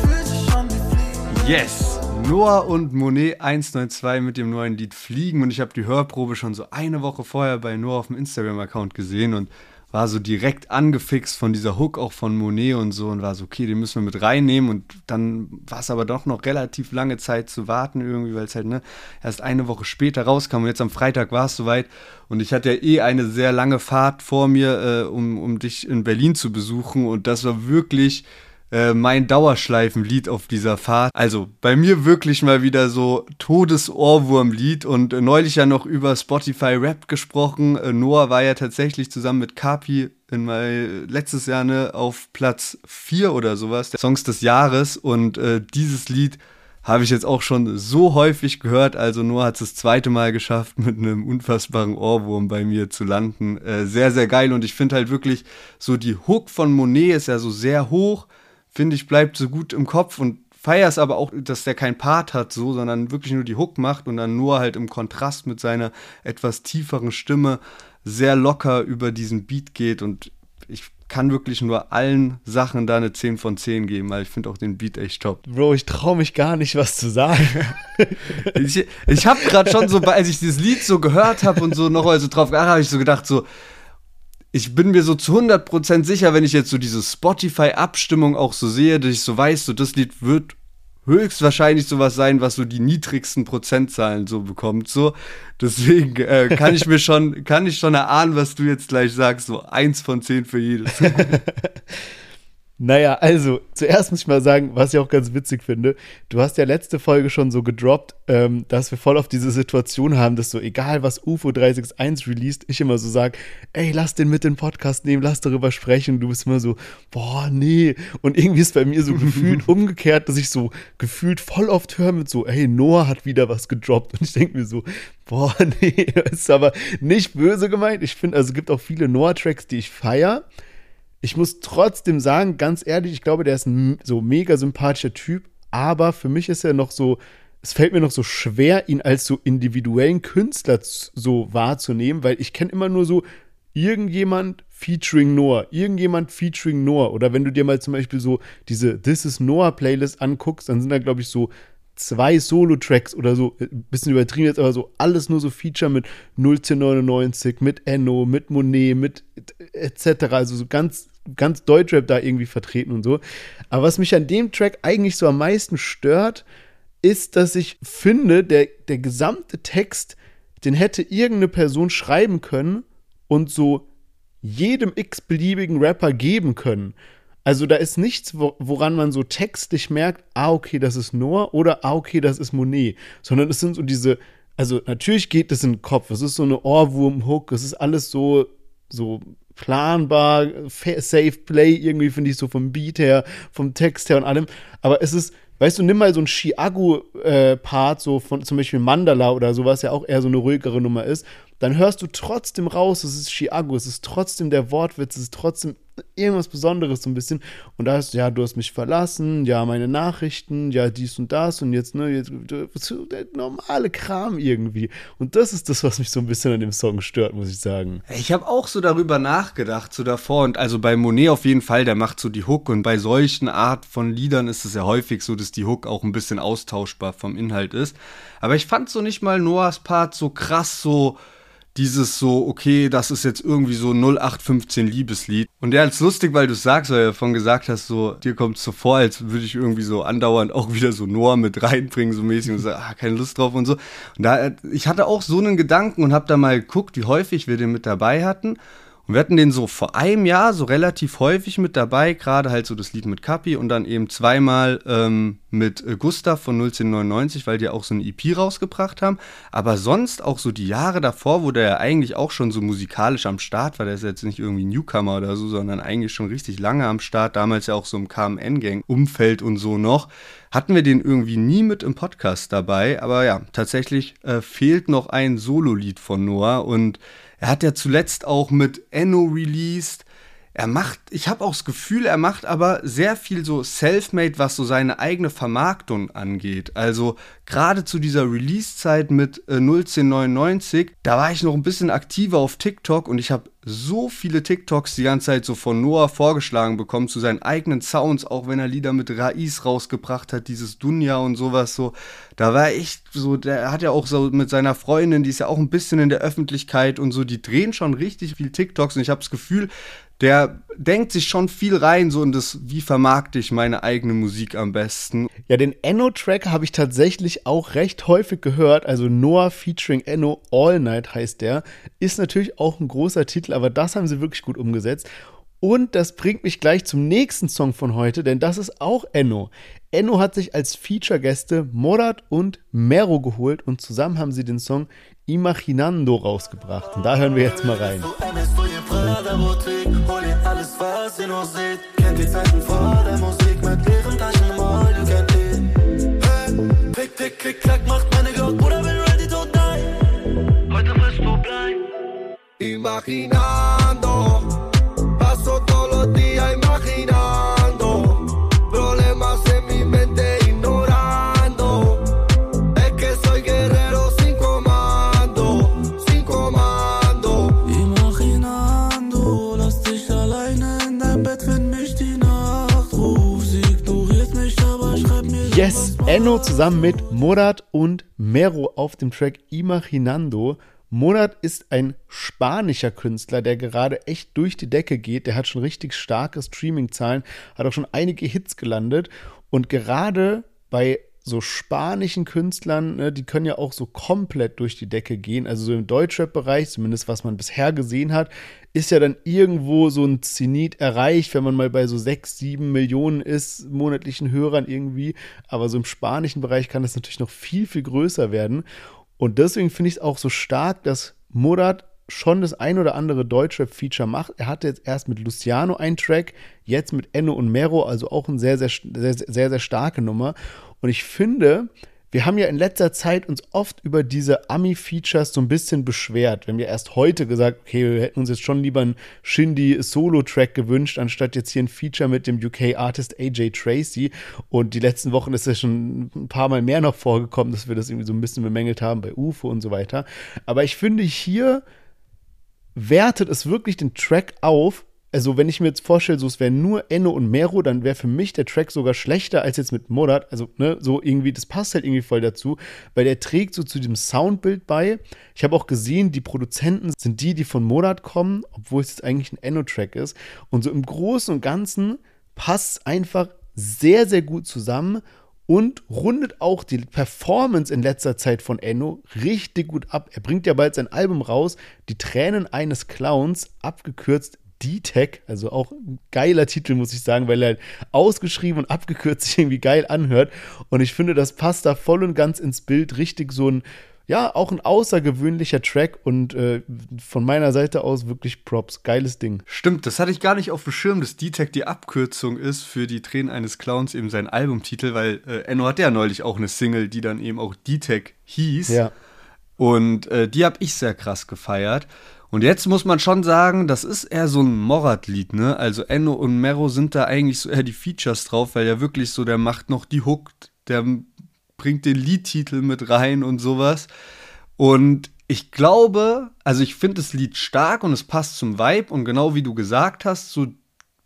Fühlt sich an wie Fliegen. Yes! Noah und Monet 192 mit dem neuen Lied Fliegen und ich habe die Hörprobe schon so eine Woche vorher bei Noah auf dem Instagram-Account gesehen und war so direkt angefixt von dieser Hook auch von Monet und so und war so, okay, den müssen wir mit reinnehmen und dann war es aber doch noch relativ lange Zeit zu warten irgendwie, weil es halt ne, erst eine Woche später rauskam und jetzt am Freitag war es soweit und ich hatte ja eh eine sehr lange Fahrt vor mir, äh, um, um dich in Berlin zu besuchen und das war wirklich äh, mein Dauerschleifenlied auf dieser Fahrt. Also bei mir wirklich mal wieder so Todesohrwurmlied und äh, neulich ja noch über Spotify Rap gesprochen. Äh, Noah war ja tatsächlich zusammen mit Kapi in mein, letztes Jahr ne, auf Platz 4 oder sowas, der Songs des Jahres und äh, dieses Lied habe ich jetzt auch schon so häufig gehört. Also Noah hat es das zweite Mal geschafft, mit einem unfassbaren Ohrwurm bei mir zu landen. Äh, sehr, sehr geil. Und ich finde halt wirklich so die Hook von Monet ist ja so sehr hoch finde ich, bleibt so gut im Kopf und feier es aber auch, dass der kein Part hat, so, sondern wirklich nur die Hook macht und dann nur halt im Kontrast mit seiner etwas tieferen Stimme sehr locker über diesen Beat geht und ich kann wirklich nur allen Sachen da eine 10 von 10 geben, weil ich finde auch den Beat echt top. Bro, ich traue mich gar nicht, was zu sagen. [laughs] ich ich habe gerade schon so, als ich dieses Lied so gehört habe und so noch mal so drauf geachtet, habe ich so gedacht, so, ich bin mir so zu 100% sicher, wenn ich jetzt so diese Spotify-Abstimmung auch so sehe, dass ich so weiß, so das Lied wird höchstwahrscheinlich sowas sein, was so die niedrigsten Prozentzahlen so bekommt. So, deswegen äh, kann ich mir schon, kann ich schon erahnen, was du jetzt gleich sagst. So eins von zehn für jedes. [laughs] Naja, also, zuerst muss ich mal sagen, was ich auch ganz witzig finde. Du hast ja letzte Folge schon so gedroppt, ähm, dass wir voll auf diese Situation haben, dass so, egal was UFO 361 released, ich immer so sage, ey, lass den mit in den Podcast nehmen, lass darüber sprechen. Und du bist immer so, boah, nee. Und irgendwie ist bei mir so gefühlt [laughs] umgekehrt, dass ich so gefühlt voll oft höre mit so, ey, Noah hat wieder was gedroppt. Und ich denke mir so, boah, [laughs] nee, das ist aber nicht böse gemeint. Ich finde, also es gibt auch viele Noah-Tracks, die ich feiere. Ich muss trotzdem sagen, ganz ehrlich, ich glaube, der ist ein so mega sympathischer Typ, aber für mich ist er noch so, es fällt mir noch so schwer, ihn als so individuellen Künstler so wahrzunehmen, weil ich kenne immer nur so irgendjemand featuring Noah, irgendjemand featuring Noah. Oder wenn du dir mal zum Beispiel so diese This is Noah Playlist anguckst, dann sind da, glaube ich, so zwei Solo-Tracks oder so, ein bisschen übertrieben jetzt, aber so alles nur so Feature mit 01099, mit Enno, mit Monet, mit etc. Also so ganz ganz Deutschrap da irgendwie vertreten und so. Aber was mich an dem Track eigentlich so am meisten stört, ist, dass ich finde, der, der gesamte Text, den hätte irgendeine Person schreiben können und so jedem x-beliebigen Rapper geben können. Also da ist nichts, woran man so textlich merkt, ah, okay, das ist Noah oder ah, okay, das ist Monet. Sondern es sind so diese, also natürlich geht es in den Kopf, es ist so eine Ohrwurm-Hook, es ist alles so, so planbar, safe play, irgendwie finde ich so vom Beat her, vom Text her und allem. Aber es ist, weißt du, nimm mal so ein Chiago-Part, äh, so von zum Beispiel Mandala oder so, was ja auch eher so eine ruhigere Nummer ist. Dann hörst du trotzdem raus, es ist Chiago, es ist trotzdem der Wortwitz, es ist trotzdem irgendwas Besonderes so ein bisschen. Und da ist, ja, du hast mich verlassen, ja, meine Nachrichten, ja, dies und das und jetzt, ne, jetzt, der normale Kram irgendwie. Und das ist das, was mich so ein bisschen an dem Song stört, muss ich sagen. Ich habe auch so darüber nachgedacht, so davor. Und also bei Monet auf jeden Fall, der macht so die Hook. Und bei solchen Art von Liedern ist es ja häufig so, dass die Hook auch ein bisschen austauschbar vom Inhalt ist. Aber ich fand so nicht mal Noahs Part so krass, so dieses so, okay, das ist jetzt irgendwie so 0815 Liebeslied. Und ja, ist lustig, weil du sagst, weil du davon gesagt hast, so, dir kommt es so vor, als würde ich irgendwie so andauernd auch wieder so Noah mit reinbringen, so mäßig und so, ah, keine Lust drauf und so. Und da, ich hatte auch so einen Gedanken und habe da mal geguckt, wie häufig wir den mit dabei hatten. Und wir hatten den so vor einem Jahr so relativ häufig mit dabei, gerade halt so das Lied mit Kapi und dann eben zweimal ähm, mit äh, Gustav von 1999, weil die auch so eine EP rausgebracht haben. Aber sonst auch so die Jahre davor, wo der ja eigentlich auch schon so musikalisch am Start war, der ist jetzt nicht irgendwie Newcomer oder so, sondern eigentlich schon richtig lange am Start, damals ja auch so im KMN-Gang-Umfeld und so noch, hatten wir den irgendwie nie mit im Podcast dabei. Aber ja, tatsächlich äh, fehlt noch ein Solo-Lied von Noah und er hat ja zuletzt auch mit Enno released. Er macht, ich habe auch das Gefühl, er macht aber sehr viel so Selfmade, was so seine eigene Vermarktung angeht. Also gerade zu dieser Release-Zeit mit äh, 01099, da war ich noch ein bisschen aktiver auf TikTok und ich habe so viele TikToks die ganze Zeit so von Noah vorgeschlagen bekommen zu seinen eigenen Sounds, auch wenn er Lieder mit Raiz rausgebracht hat, dieses Dunja und sowas so. Da war echt so, der hat ja auch so mit seiner Freundin, die ist ja auch ein bisschen in der Öffentlichkeit und so, die drehen schon richtig viel TikToks und ich habe das Gefühl, der denkt sich schon viel rein, so in das, wie vermarkte ich meine eigene Musik am besten. Ja, den Enno-Track habe ich tatsächlich auch recht häufig gehört. Also Noah featuring Enno All Night heißt der. Ist natürlich auch ein großer Titel, aber das haben sie wirklich gut umgesetzt. Und das bringt mich gleich zum nächsten Song von heute, denn das ist auch Enno. Enno hat sich als Feature-Gäste Morat und Mero geholt und zusammen haben sie den Song Imaginando rausgebracht. Und da hören wir jetzt mal rein. Kennt die Zeiten vor der Musik mit leeren Taschen im All, you can't Hey, tick, tick, klick, klack, macht meine Glock, Bruder, bin ready to die. Heute wirst du bleiben. Imaginando, Enno zusammen mit Murat und Mero auf dem Track Imaginando. Monat ist ein spanischer Künstler, der gerade echt durch die Decke geht. Der hat schon richtig starke Streaming-Zahlen, hat auch schon einige Hits gelandet. Und gerade bei so spanischen Künstlern, ne, die können ja auch so komplett durch die Decke gehen. Also so im Deutschrap-Bereich, zumindest was man bisher gesehen hat, ist ja dann irgendwo so ein Zenit erreicht, wenn man mal bei so sechs, sieben Millionen ist, monatlichen Hörern irgendwie. Aber so im spanischen Bereich kann das natürlich noch viel, viel größer werden. Und deswegen finde ich es auch so stark, dass Murat schon das ein oder andere Deutschrap-Feature macht. Er hatte jetzt erst mit Luciano einen Track, jetzt mit Enno und Mero, also auch eine sehr, sehr, sehr, sehr, sehr starke Nummer. Und ich finde, wir haben ja in letzter Zeit uns oft über diese Ami-Features so ein bisschen beschwert. Wir haben ja erst heute gesagt, okay, wir hätten uns jetzt schon lieber einen Shindy-Solo-Track gewünscht, anstatt jetzt hier ein Feature mit dem UK-Artist AJ Tracy. Und die letzten Wochen ist ja schon ein paar Mal mehr noch vorgekommen, dass wir das irgendwie so ein bisschen bemängelt haben bei UFO und so weiter. Aber ich finde, hier wertet es wirklich den Track auf, also wenn ich mir jetzt vorstelle, so es wäre nur Enno und Mero, dann wäre für mich der Track sogar schlechter als jetzt mit Morat. Also, ne, so irgendwie, das passt halt irgendwie voll dazu, weil der trägt so zu dem Soundbild bei. Ich habe auch gesehen, die Produzenten sind die, die von Morat kommen, obwohl es jetzt eigentlich ein Enno-Track ist. Und so im Großen und Ganzen passt einfach sehr, sehr gut zusammen und rundet auch die Performance in letzter Zeit von Enno richtig gut ab. Er bringt ja bald sein Album raus, Die Tränen eines Clowns, abgekürzt D-Tech, also auch ein geiler Titel, muss ich sagen, weil er halt ausgeschrieben und abgekürzt sich irgendwie geil anhört. Und ich finde, das passt da voll und ganz ins Bild. Richtig so ein, ja, auch ein außergewöhnlicher Track und äh, von meiner Seite aus wirklich Props. Geiles Ding. Stimmt, das hatte ich gar nicht auf dem Schirm, dass D-Tech die Abkürzung ist für die Tränen eines Clowns, eben sein Albumtitel, weil äh, Enno hatte ja neulich auch eine Single, die dann eben auch D-Tech hieß. Ja. Und äh, die habe ich sehr krass gefeiert. Und jetzt muss man schon sagen, das ist eher so ein Morat-Lied, ne? Also Enno und Mero sind da eigentlich so eher die Features drauf, weil ja wirklich so, der macht noch die Hook, der bringt den Liedtitel mit rein und sowas. Und ich glaube, also ich finde das Lied stark und es passt zum Vibe und genau wie du gesagt hast, so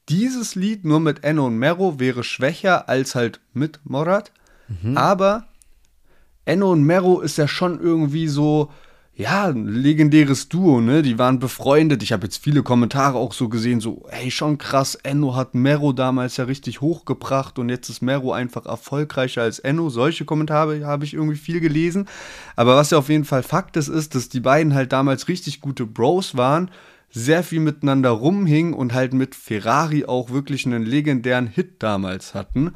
dieses Lied nur mit Enno und Mero wäre schwächer als halt mit Morat. Mhm. Aber Enno und Mero ist ja schon irgendwie so, ja, ein legendäres Duo, ne? Die waren befreundet. Ich habe jetzt viele Kommentare auch so gesehen, so, hey, schon krass, Enno hat Mero damals ja richtig hochgebracht und jetzt ist Mero einfach erfolgreicher als Enno. Solche Kommentare habe ich irgendwie viel gelesen. Aber was ja auf jeden Fall Fakt ist, ist, dass die beiden halt damals richtig gute Bros waren, sehr viel miteinander rumhingen und halt mit Ferrari auch wirklich einen legendären Hit damals hatten.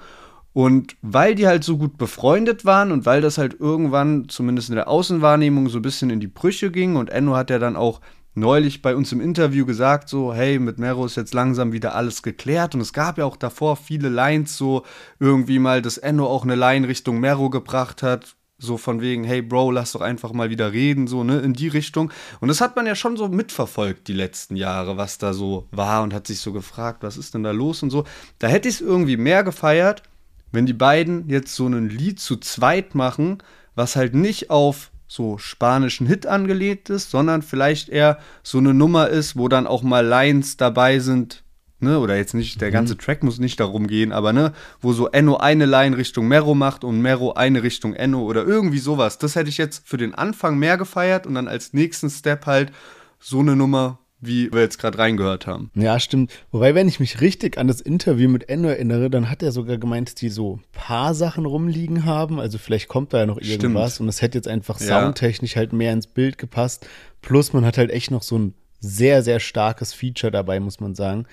Und weil die halt so gut befreundet waren und weil das halt irgendwann, zumindest in der Außenwahrnehmung, so ein bisschen in die Brüche ging und Enno hat ja dann auch neulich bei uns im Interview gesagt, so, hey, mit Mero ist jetzt langsam wieder alles geklärt. Und es gab ja auch davor viele Lines, so irgendwie mal, dass Enno auch eine Line Richtung Mero gebracht hat. So von wegen, hey Bro, lass doch einfach mal wieder reden, so, ne, in die Richtung. Und das hat man ja schon so mitverfolgt die letzten Jahre, was da so war und hat sich so gefragt, was ist denn da los und so. Da hätte ich es irgendwie mehr gefeiert, wenn die beiden jetzt so ein Lied zu zweit machen, was halt nicht auf so spanischen Hit angelegt ist, sondern vielleicht eher so eine Nummer ist, wo dann auch mal Lines dabei sind, ne, oder jetzt nicht, der mhm. ganze Track muss nicht darum gehen, aber ne, wo so Enno eine Line Richtung Mero macht und Mero eine Richtung Enno oder irgendwie sowas. Das hätte ich jetzt für den Anfang mehr gefeiert und dann als nächsten Step halt so eine Nummer, wie wir jetzt gerade reingehört haben. Ja, stimmt. Wobei, wenn ich mich richtig an das Interview mit Enno erinnere, dann hat er sogar gemeint, dass die so paar Sachen rumliegen haben. Also vielleicht kommt da ja noch irgendwas stimmt. und es hätte jetzt einfach soundtechnisch halt mehr ins Bild gepasst. Plus man hat halt echt noch so ein sehr, sehr starkes Feature dabei, muss man sagen.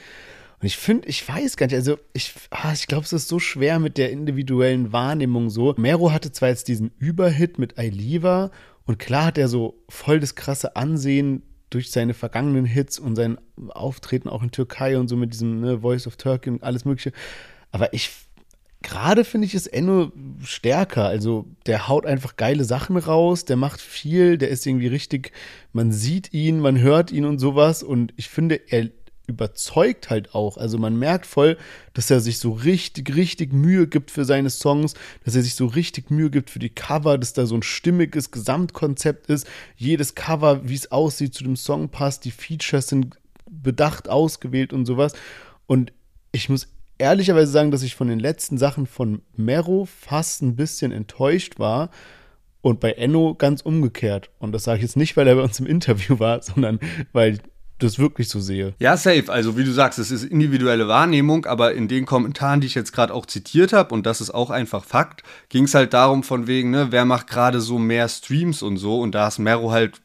Und ich finde, ich weiß gar nicht, also ich, ah, ich glaube, es ist so schwer mit der individuellen Wahrnehmung so. Mero hatte zwar jetzt diesen Überhit mit Ailiva und klar hat er so voll das krasse Ansehen durch seine vergangenen Hits und sein Auftreten auch in Türkei und so mit diesem ne, Voice of Turkey und alles Mögliche. Aber ich, gerade finde ich es Enno stärker. Also der haut einfach geile Sachen raus, der macht viel, der ist irgendwie richtig, man sieht ihn, man hört ihn und sowas. Und ich finde, er überzeugt halt auch. Also man merkt voll, dass er sich so richtig, richtig Mühe gibt für seine Songs, dass er sich so richtig Mühe gibt für die Cover, dass da so ein stimmiges Gesamtkonzept ist. Jedes Cover, wie es aussieht, zu dem Song passt. Die Features sind bedacht ausgewählt und sowas. Und ich muss ehrlicherweise sagen, dass ich von den letzten Sachen von Mero fast ein bisschen enttäuscht war. Und bei Enno ganz umgekehrt. Und das sage ich jetzt nicht, weil er bei uns im Interview war, [laughs] sondern weil das wirklich so sehe. Ja, safe. Also wie du sagst, es ist individuelle Wahrnehmung, aber in den Kommentaren, die ich jetzt gerade auch zitiert habe, und das ist auch einfach Fakt, ging es halt darum von wegen, ne, wer macht gerade so mehr Streams und so. Und da ist Mero halt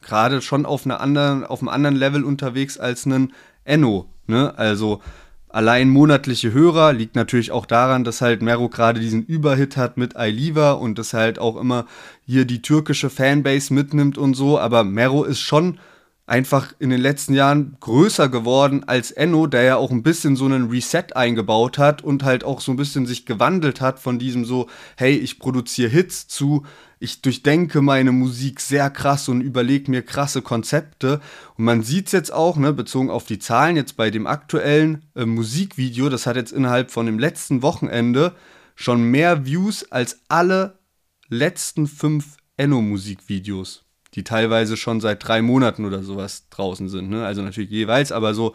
gerade schon auf, einer anderen, auf einem anderen Level unterwegs als ein Enno. Ne? Also allein monatliche Hörer liegt natürlich auch daran, dass halt Mero gerade diesen Überhit hat mit Ailiva und dass halt auch immer hier die türkische Fanbase mitnimmt und so. Aber Mero ist schon einfach in den letzten Jahren größer geworden als Enno, der ja auch ein bisschen so einen Reset eingebaut hat und halt auch so ein bisschen sich gewandelt hat von diesem so, hey, ich produziere Hits zu, ich durchdenke meine Musik sehr krass und überlege mir krasse Konzepte. Und man sieht es jetzt auch, ne, bezogen auf die Zahlen, jetzt bei dem aktuellen äh, Musikvideo, das hat jetzt innerhalb von dem letzten Wochenende schon mehr Views als alle letzten fünf Enno-Musikvideos die teilweise schon seit drei Monaten oder sowas draußen sind. Ne? Also natürlich jeweils, aber so,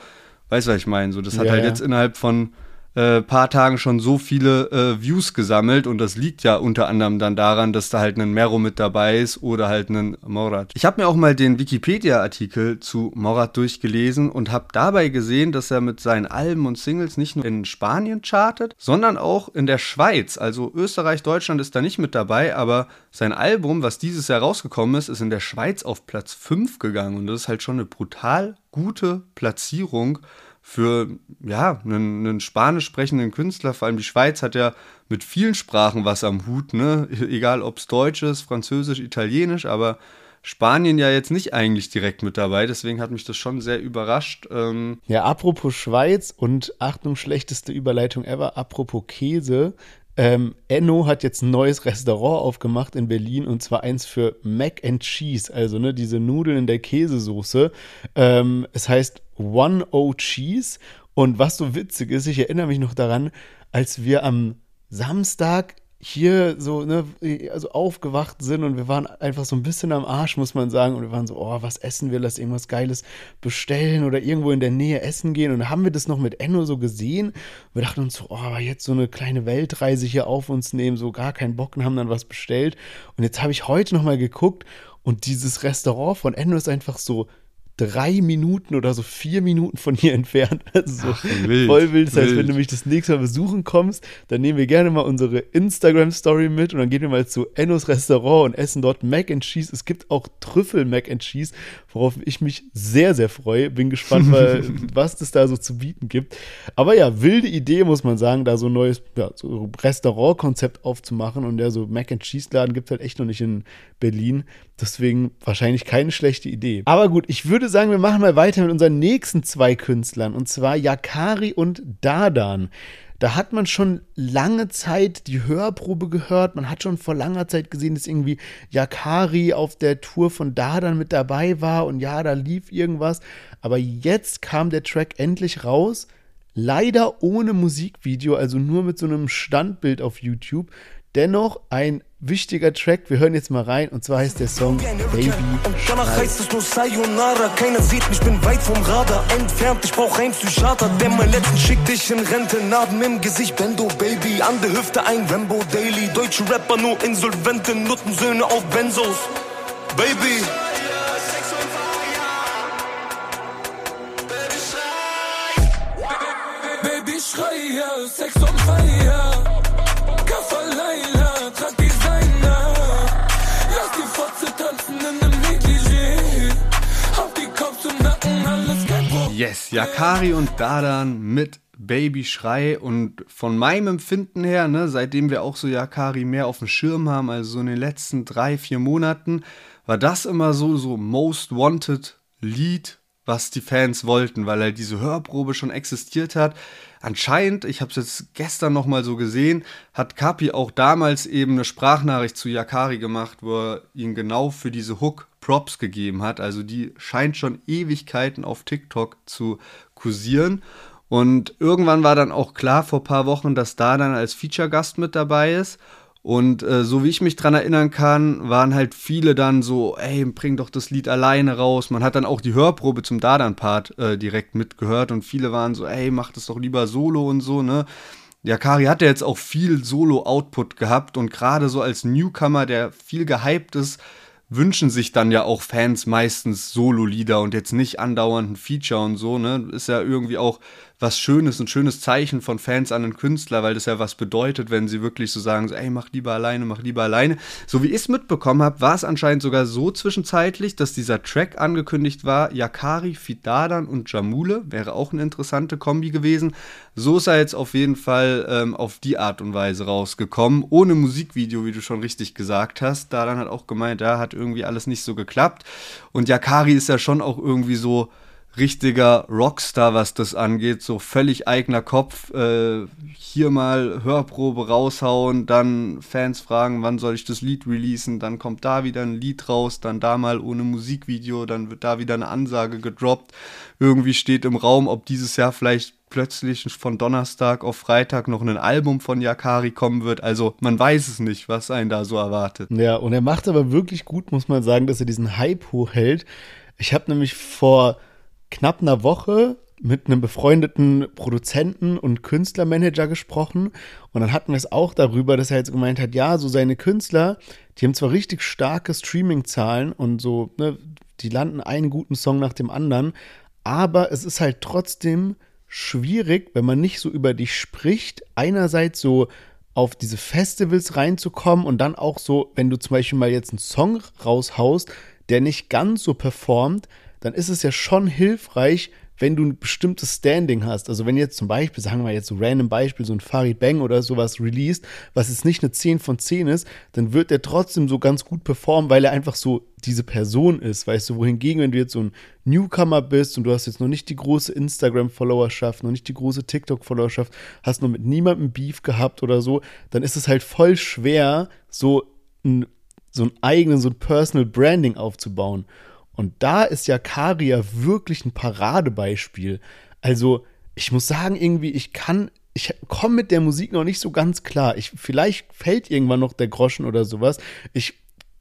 weißt du, was ich meine? So, das hat ja, halt ja. jetzt innerhalb von äh, paar Tagen schon so viele äh, Views gesammelt und das liegt ja unter anderem dann daran, dass da halt ein Mero mit dabei ist oder halt ein Morat. Ich habe mir auch mal den Wikipedia-Artikel zu Morat durchgelesen und habe dabei gesehen, dass er mit seinen Alben und Singles nicht nur in Spanien chartet, sondern auch in der Schweiz. Also Österreich, Deutschland ist da nicht mit dabei, aber sein Album, was dieses Jahr rausgekommen ist, ist in der Schweiz auf Platz 5 gegangen und das ist halt schon eine brutal gute Platzierung für ja, einen, einen spanisch sprechenden Künstler, vor allem die Schweiz hat ja mit vielen Sprachen was am Hut, ne? [laughs] Egal ob es Deutsch ist, Französisch, Italienisch, aber Spanien ja jetzt nicht eigentlich direkt mit dabei, deswegen hat mich das schon sehr überrascht. Ähm ja, apropos Schweiz und Achtung, schlechteste Überleitung ever, apropos Käse. Ähm, Enno hat jetzt ein neues Restaurant aufgemacht in Berlin und zwar eins für Mac and Cheese, also ne, diese Nudeln in der Käsesoße. Ähm, es heißt One O Cheese und was so witzig ist, ich erinnere mich noch daran, als wir am Samstag hier so, ne, also aufgewacht sind und wir waren einfach so ein bisschen am Arsch, muss man sagen. Und wir waren so, oh, was essen wir, lass irgendwas Geiles bestellen oder irgendwo in der Nähe essen gehen. Und haben wir das noch mit Enno so gesehen. Wir dachten uns so, oh, jetzt so eine kleine Weltreise hier auf uns nehmen, so gar keinen Bock und haben dann was bestellt. Und jetzt habe ich heute nochmal geguckt und dieses Restaurant von Enno ist einfach so drei Minuten oder so vier Minuten von hier entfernt. [laughs] Also Ach, wild, voll wild. Das heißt, wild. wenn du mich das nächste Mal besuchen kommst, dann nehmen wir gerne mal unsere Instagram-Story mit und dann gehen wir mal zu Ennos Restaurant und essen dort Mac and Cheese. Es gibt auch Trüffel Mac and Cheese, worauf ich mich sehr, sehr freue. Bin gespannt, weil, [laughs] was es da so zu bieten gibt. Aber ja, wilde Idee, muss man sagen, da so ein neues ja, so Restaurant-Konzept aufzumachen und der so Mac and Cheese-Laden gibt es halt echt noch nicht in Berlin. Deswegen wahrscheinlich keine schlechte Idee. Aber gut, ich würde sagen, wir machen mal weiter mit unseren nächsten zwei Künstlern und zwar Yakari und Dardan. Da hat man schon lange Zeit die Hörprobe gehört. Man hat schon vor langer Zeit gesehen, dass irgendwie Yakari auf der Tour von Dardan mit dabei war und ja, da lief irgendwas. Aber jetzt kam der Track endlich raus. Leider ohne Musikvideo, also nur mit so einem Standbild auf YouTube. Dennoch ein wichtiger Track. Wir hören jetzt mal rein und zwar heißt der Song Baby. Und danach heißt es nur Sayonara. Keiner sieht mich, bin weit vom Radar entfernt. Ich brauch einen Psychiater, der mein letzten schickt dich in Rente. Narben im Gesicht, Bendo Baby. An der Hüfte ein Rambo Daily. Deutsche Rapper nur insolvente Nuttensöhne auf Benzos. Baby. Baby, schrei Sex und Feier. Yes, Yakari und Dadan mit Baby Schrei und von meinem Empfinden her, ne, seitdem wir auch so Yakari mehr auf dem Schirm haben, also so in den letzten drei, vier Monaten, war das immer so, so Most Wanted Lied, was die Fans wollten, weil halt diese Hörprobe schon existiert hat. Anscheinend, ich habe es jetzt gestern noch mal so gesehen, hat Kapi auch damals eben eine Sprachnachricht zu Yakari gemacht, wo er ihn genau für diese Hook Props gegeben hat. Also die scheint schon Ewigkeiten auf TikTok zu kursieren. Und irgendwann war dann auch klar vor ein paar Wochen, dass da dann als Feature-Gast mit dabei ist. Und äh, so wie ich mich dran erinnern kann, waren halt viele dann so, ey, bring doch das Lied alleine raus. Man hat dann auch die Hörprobe zum Dadan-Part äh, direkt mitgehört und viele waren so, ey, mach das doch lieber solo und so, ne? Ja, Kari hat ja jetzt auch viel Solo-Output gehabt und gerade so als Newcomer, der viel gehypt ist, wünschen sich dann ja auch Fans meistens Solo-Lieder und jetzt nicht andauernd ein Feature und so, ne? Ist ja irgendwie auch was Schönes, ein schönes Zeichen von Fans an einen Künstler, weil das ja was bedeutet, wenn sie wirklich so sagen, so, ey, mach lieber alleine, mach lieber alleine. So wie ich es mitbekommen habe, war es anscheinend sogar so zwischenzeitlich, dass dieser Track angekündigt war, Yakari, Fidadan und Jamule, wäre auch eine interessante Kombi gewesen. So ist er jetzt auf jeden Fall ähm, auf die Art und Weise rausgekommen, ohne Musikvideo, wie du schon richtig gesagt hast. Dadan hat auch gemeint, da hat irgendwie alles nicht so geklappt. Und Yakari ist ja schon auch irgendwie so, richtiger Rockstar, was das angeht. So völlig eigener Kopf. Äh, hier mal Hörprobe raushauen, dann Fans fragen, wann soll ich das Lied releasen, dann kommt da wieder ein Lied raus, dann da mal ohne Musikvideo, dann wird da wieder eine Ansage gedroppt. Irgendwie steht im Raum, ob dieses Jahr vielleicht plötzlich von Donnerstag auf Freitag noch ein Album von Yakari kommen wird. Also man weiß es nicht, was einen da so erwartet. Ja, und er macht aber wirklich gut, muss man sagen, dass er diesen Hype hochhält. Ich habe nämlich vor knapp einer Woche mit einem befreundeten Produzenten und Künstlermanager gesprochen. Und dann hatten wir es auch darüber, dass er jetzt gemeint hat, ja, so seine Künstler, die haben zwar richtig starke Streaming-Zahlen und so, ne, die landen einen guten Song nach dem anderen, aber es ist halt trotzdem schwierig, wenn man nicht so über dich spricht, einerseits so auf diese Festivals reinzukommen und dann auch so, wenn du zum Beispiel mal jetzt einen Song raushaust, der nicht ganz so performt, dann ist es ja schon hilfreich, wenn du ein bestimmtes Standing hast, also wenn jetzt zum Beispiel, sagen wir jetzt so random Beispiel, so ein Farid Bang oder sowas released, was jetzt nicht eine 10 von 10 ist, dann wird der trotzdem so ganz gut performen, weil er einfach so diese Person ist, weißt du, wohingegen, wenn du jetzt so ein Newcomer bist und du hast jetzt noch nicht die große Instagram-Followerschaft, noch nicht die große TikTok-Followerschaft, hast noch mit niemandem Beef gehabt oder so, dann ist es halt voll schwer, so ein, so ein eigenes, so ein Personal Branding aufzubauen. Und da ist ja Karia wirklich ein Paradebeispiel. Also, ich muss sagen, irgendwie, ich kann, ich komme mit der Musik noch nicht so ganz klar. Ich, vielleicht fällt irgendwann noch der Groschen oder sowas. Ich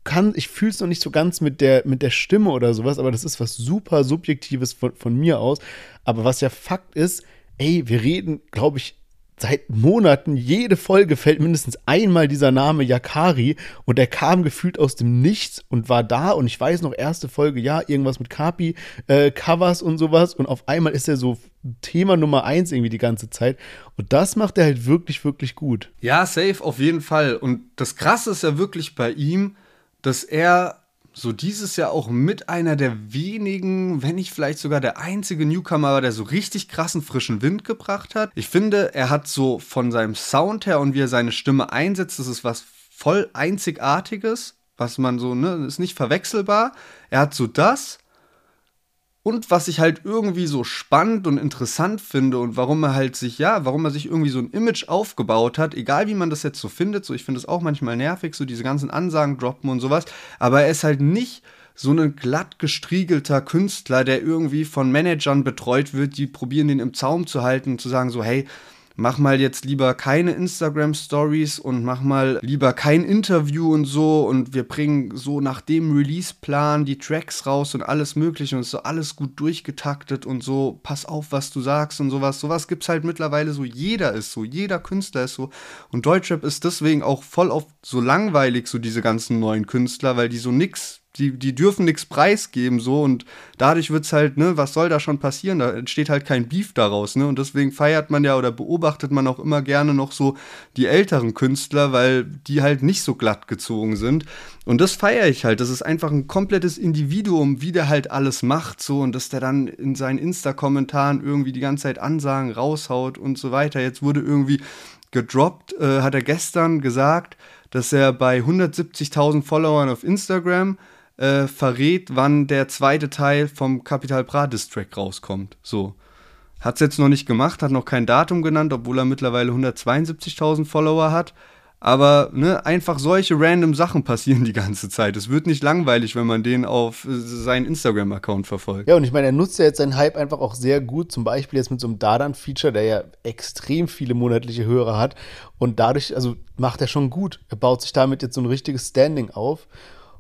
kann, ich fühle es noch nicht so ganz mit der, mit der Stimme oder sowas, aber das ist was super Subjektives von, von mir aus. Aber was ja Fakt ist, ey, wir reden, glaube ich, seit Monaten, jede Folge fällt mindestens einmal dieser Name Yakari und er kam gefühlt aus dem Nichts und war da und ich weiß noch, erste Folge, ja, irgendwas mit Kapi, äh, Covers und sowas und auf einmal ist er so Thema Nummer eins irgendwie die ganze Zeit und das macht er halt wirklich, wirklich gut. Ja, safe auf jeden Fall und das Krasse ist ja wirklich bei ihm, dass er so dieses Jahr auch mit einer der wenigen, wenn nicht vielleicht sogar der einzige Newcomer der so richtig krassen frischen Wind gebracht hat. Ich finde, er hat so von seinem Sound her und wie er seine Stimme einsetzt, das ist was voll einzigartiges, was man so, ne, ist nicht verwechselbar. Er hat so das und was ich halt irgendwie so spannend und interessant finde und warum er halt sich, ja, warum er sich irgendwie so ein Image aufgebaut hat, egal wie man das jetzt so findet, so ich finde es auch manchmal nervig, so diese ganzen Ansagen droppen und sowas, aber er ist halt nicht so ein glatt gestriegelter Künstler, der irgendwie von Managern betreut wird, die probieren den im Zaum zu halten und zu sagen so, hey, mach mal jetzt lieber keine Instagram Stories und mach mal lieber kein Interview und so. Und wir bringen so nach dem Release-Plan die Tracks raus und alles mögliche und so alles gut durchgetaktet und so, pass auf, was du sagst und sowas. Sowas gibt's halt mittlerweile so, jeder ist so, jeder Künstler ist so. Und Deutschrap ist deswegen auch voll oft so langweilig, so diese ganzen neuen Künstler, weil die so nix die, die dürfen nichts preisgeben, so und dadurch wird es halt, ne, was soll da schon passieren? Da entsteht halt kein Beef daraus, ne? Und deswegen feiert man ja oder beobachtet man auch immer gerne noch so die älteren Künstler, weil die halt nicht so glatt gezogen sind. Und das feiere ich halt. Das ist einfach ein komplettes Individuum, wie der halt alles macht, so und dass der dann in seinen Insta-Kommentaren irgendwie die ganze Zeit Ansagen raushaut und so weiter. Jetzt wurde irgendwie gedroppt, äh, hat er gestern gesagt, dass er bei 170.000 Followern auf Instagram äh, verrät, wann der zweite Teil vom Capital Bra Distrack rauskommt. So. Hat es jetzt noch nicht gemacht, hat noch kein Datum genannt, obwohl er mittlerweile 172.000 Follower hat. Aber ne, einfach solche random Sachen passieren [laughs] die ganze Zeit. Es wird nicht langweilig, wenn man den auf äh, seinen Instagram-Account verfolgt. Ja, und ich meine, er nutzt ja jetzt seinen Hype einfach auch sehr gut. Zum Beispiel jetzt mit so einem Dadan-Feature, der ja extrem viele monatliche Hörer hat. Und dadurch, also macht er schon gut. Er baut sich damit jetzt so ein richtiges Standing auf.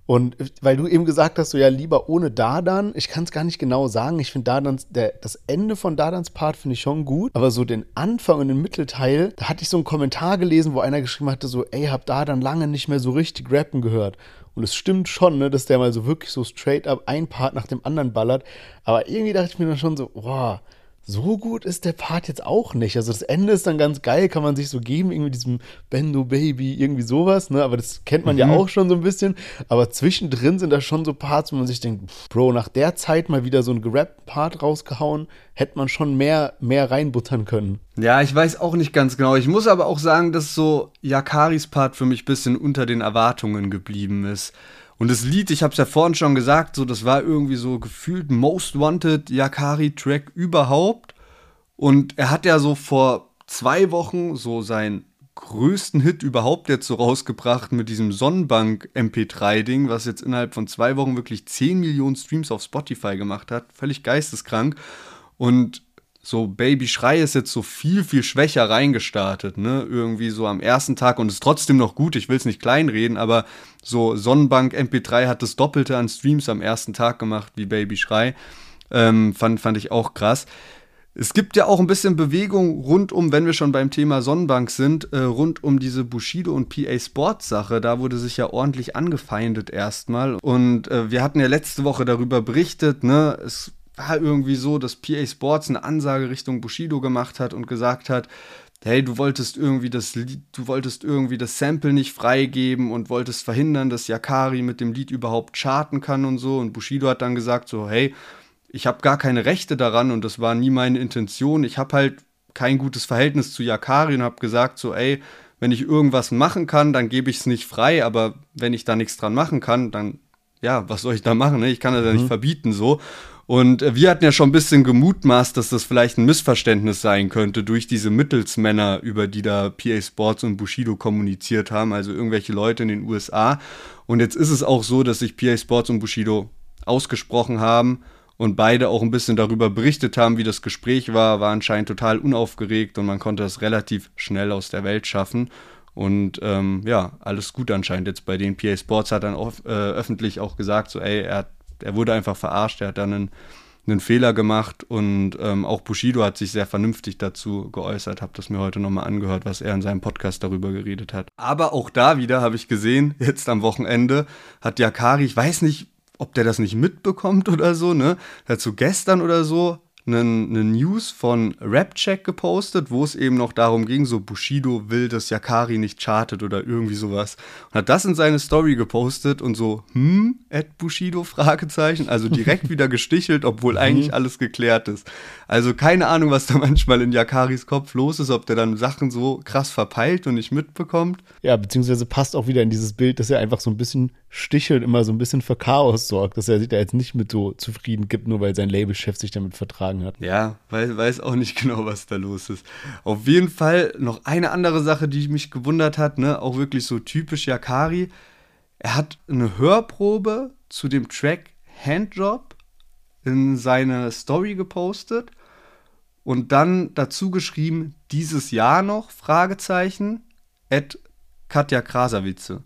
Und weil du eben gesagt hast, so ja, lieber ohne Dadan, ich kann es gar nicht genau sagen. Ich finde Dadans, der, das Ende von Dadans Part finde ich schon gut, aber so den Anfang und den Mittelteil, da hatte ich so einen Kommentar gelesen, wo einer geschrieben hatte, so, ey, hab Dadan lange nicht mehr so richtig rappen gehört. Und es stimmt schon, ne, dass der mal so wirklich so straight up ein Part nach dem anderen ballert. Aber irgendwie dachte ich mir dann schon so, boah, so gut ist der Part jetzt auch nicht. Also das Ende ist dann ganz geil, kann man sich so geben, irgendwie diesem Bendo Baby, irgendwie sowas, ne? Aber das kennt man mhm. ja auch schon so ein bisschen. Aber zwischendrin sind da schon so Parts, wo man sich denkt, Bro, nach der Zeit mal wieder so einen gerappten Part rausgehauen, hätte man schon mehr, mehr reinbuttern können. Ja, ich weiß auch nicht ganz genau. Ich muss aber auch sagen, dass so Yakaris Part für mich ein bisschen unter den Erwartungen geblieben ist. Und das Lied, ich habe es ja vorhin schon gesagt, so das war irgendwie so gefühlt Most Wanted Yakari Track überhaupt. Und er hat ja so vor zwei Wochen so seinen größten Hit überhaupt jetzt so rausgebracht mit diesem Sonnenbank MP3 Ding, was jetzt innerhalb von zwei Wochen wirklich 10 Millionen Streams auf Spotify gemacht hat. Völlig geisteskrank. Und so Baby Schrei ist jetzt so viel, viel schwächer reingestartet, ne? Irgendwie so am ersten Tag und ist trotzdem noch gut, ich will es nicht kleinreden, aber so Sonnenbank MP3 hat das Doppelte an Streams am ersten Tag gemacht wie Baby Schrei. Ähm, fand, fand ich auch krass. Es gibt ja auch ein bisschen Bewegung rund um, wenn wir schon beim Thema Sonnenbank sind, äh, rund um diese Bushido und PA Sports Sache. Da wurde sich ja ordentlich angefeindet erstmal. Und äh, wir hatten ja letzte Woche darüber berichtet, ne? Es war irgendwie so, dass PA Sports eine Ansage Richtung Bushido gemacht hat und gesagt hat, hey, du wolltest irgendwie das Lied, du wolltest irgendwie das Sample nicht freigeben und wolltest verhindern, dass Yakari mit dem Lied überhaupt charten kann und so. Und Bushido hat dann gesagt so, hey, ich habe gar keine Rechte daran und das war nie meine Intention. Ich habe halt kein gutes Verhältnis zu Yakari und habe gesagt so, ey, wenn ich irgendwas machen kann, dann gebe ich es nicht frei, aber wenn ich da nichts dran machen kann, dann ja, was soll ich da machen? Ne? Ich kann das ja nicht mhm. verbieten so. Und äh, wir hatten ja schon ein bisschen gemutmaßt, dass das vielleicht ein Missverständnis sein könnte durch diese Mittelsmänner, über die da PA Sports und Bushido kommuniziert haben, also irgendwelche Leute in den USA. Und jetzt ist es auch so, dass sich PA Sports und Bushido ausgesprochen haben und beide auch ein bisschen darüber berichtet haben, wie das Gespräch war, war anscheinend total unaufgeregt und man konnte das relativ schnell aus der Welt schaffen. Und ähm, ja, alles gut anscheinend jetzt bei den PA Sports hat dann auch, äh, öffentlich auch gesagt, so ey, er, er wurde einfach verarscht, er hat dann einen, einen Fehler gemacht und ähm, auch Bushido hat sich sehr vernünftig dazu geäußert, habe das mir heute nochmal angehört, was er in seinem Podcast darüber geredet hat. Aber auch da wieder habe ich gesehen, [laughs] jetzt am Wochenende hat Yakari, ich weiß nicht, ob der das nicht mitbekommt oder so, ne? Dazu gestern oder so eine, News von Rapcheck gepostet, wo es eben noch darum ging, so Bushido will, dass Yakari nicht chartet oder irgendwie sowas. Und hat das in seine Story gepostet und so, hm, at Bushido, Fragezeichen, also direkt wieder [laughs] gestichelt, obwohl eigentlich mhm. alles geklärt ist. Also keine Ahnung, was da [laughs] manchmal in Yakaris Kopf los ist, ob der dann Sachen so krass verpeilt und nicht mitbekommt. Ja, beziehungsweise passt auch wieder in dieses Bild, dass er einfach so ein bisschen stichelt, immer so ein bisschen für Chaos sorgt, dass er sich da jetzt nicht mit so zufrieden gibt, nur weil sein Labelchef sich damit vertragen hat. Ja, weil weiß auch nicht [laughs] genau, was da los ist. Auf jeden Fall noch eine andere Sache, die mich gewundert hat, ne, auch wirklich so typisch Yakari. Er hat eine Hörprobe zu dem Track Handjob in seine Story gepostet und dann dazu geschrieben, dieses Jahr noch, Fragezeichen, at Katja Krasavice.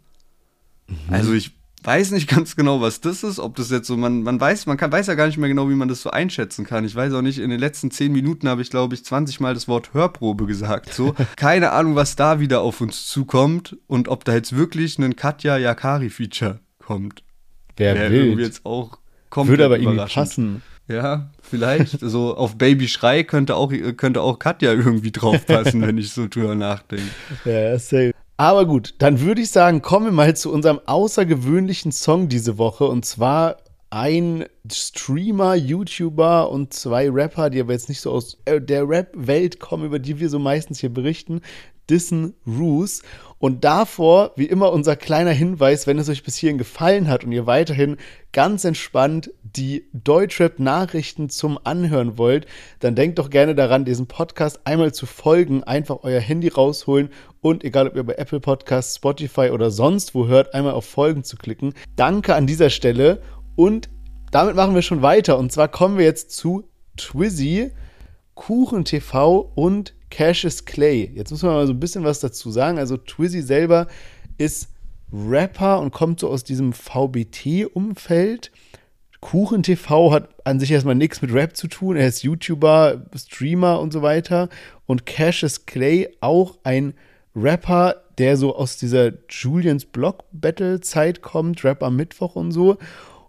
Mhm. Also ich weiß nicht [laughs] ganz genau, was das ist, ob das jetzt so, man, man weiß, man kann, weiß ja gar nicht mehr genau, wie man das so einschätzen kann. Ich weiß auch nicht, in den letzten zehn Minuten habe ich, glaube ich, 20 Mal das Wort Hörprobe gesagt. So, [laughs] keine Ahnung, was da wieder auf uns zukommt und ob da jetzt wirklich ein Katja Yakari-Feature kommt. Wer Wäre will. jetzt auch kommt. Würde aber irgendwie passen. Ja, vielleicht. [laughs] so auf Baby Schrei könnte auch, könnte auch Katja irgendwie draufpassen, wenn ich so drüber nachdenke. Ja, safe. Aber gut, dann würde ich sagen, kommen wir mal zu unserem außergewöhnlichen Song diese Woche. Und zwar ein Streamer, YouTuber und zwei Rapper, die aber jetzt nicht so aus äh, der Rap-Welt kommen, über die wir so meistens hier berichten. Dissen Roos. Und davor, wie immer, unser kleiner Hinweis, wenn es euch bis hierhin gefallen hat und ihr weiterhin ganz entspannt die Deutschrap-Nachrichten zum Anhören wollt, dann denkt doch gerne daran, diesen Podcast einmal zu folgen, einfach euer Handy rausholen und egal ob ihr bei Apple Podcasts, Spotify oder sonst wo hört, einmal auf Folgen zu klicken. Danke an dieser Stelle und damit machen wir schon weiter. Und zwar kommen wir jetzt zu Twizzy, Kuchen TV und Cassius Clay. Jetzt muss man mal so ein bisschen was dazu sagen. Also Twizzy selber ist Rapper und kommt so aus diesem VBT-Umfeld. Kuchen TV hat an sich erstmal nichts mit Rap zu tun. Er ist YouTuber, Streamer und so weiter. Und Cassius Clay auch ein Rapper, der so aus dieser Julians Block Battle Zeit kommt, Rap am Mittwoch und so.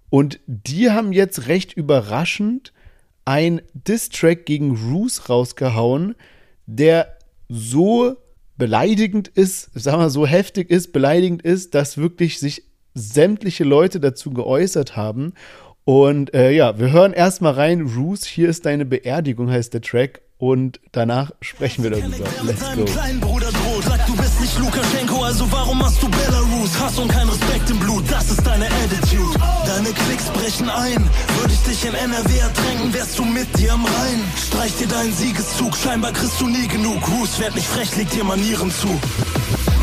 Und die haben jetzt recht überraschend ein Diss-Track gegen Roos rausgehauen, der so beleidigend ist, sagen wir so heftig ist, beleidigend ist, dass wirklich sich sämtliche Leute dazu geäußert haben. Und äh, ja, wir hören erstmal rein. Roos, hier ist deine Beerdigung, heißt der Track und danach sprechen wir darüber. Let's go. Nicht Lukaschenko, also warum machst du Belarus? Hass und kein Respekt im Blut, das ist deine Attitude. Deine Klicks brechen ein, würde ich dich in NRW ertränken, wärst du mit dir am Rhein. Streich dir deinen Siegeszug, scheinbar kriegst du nie genug. Ruß, werd nicht frech, leg dir Manieren zu.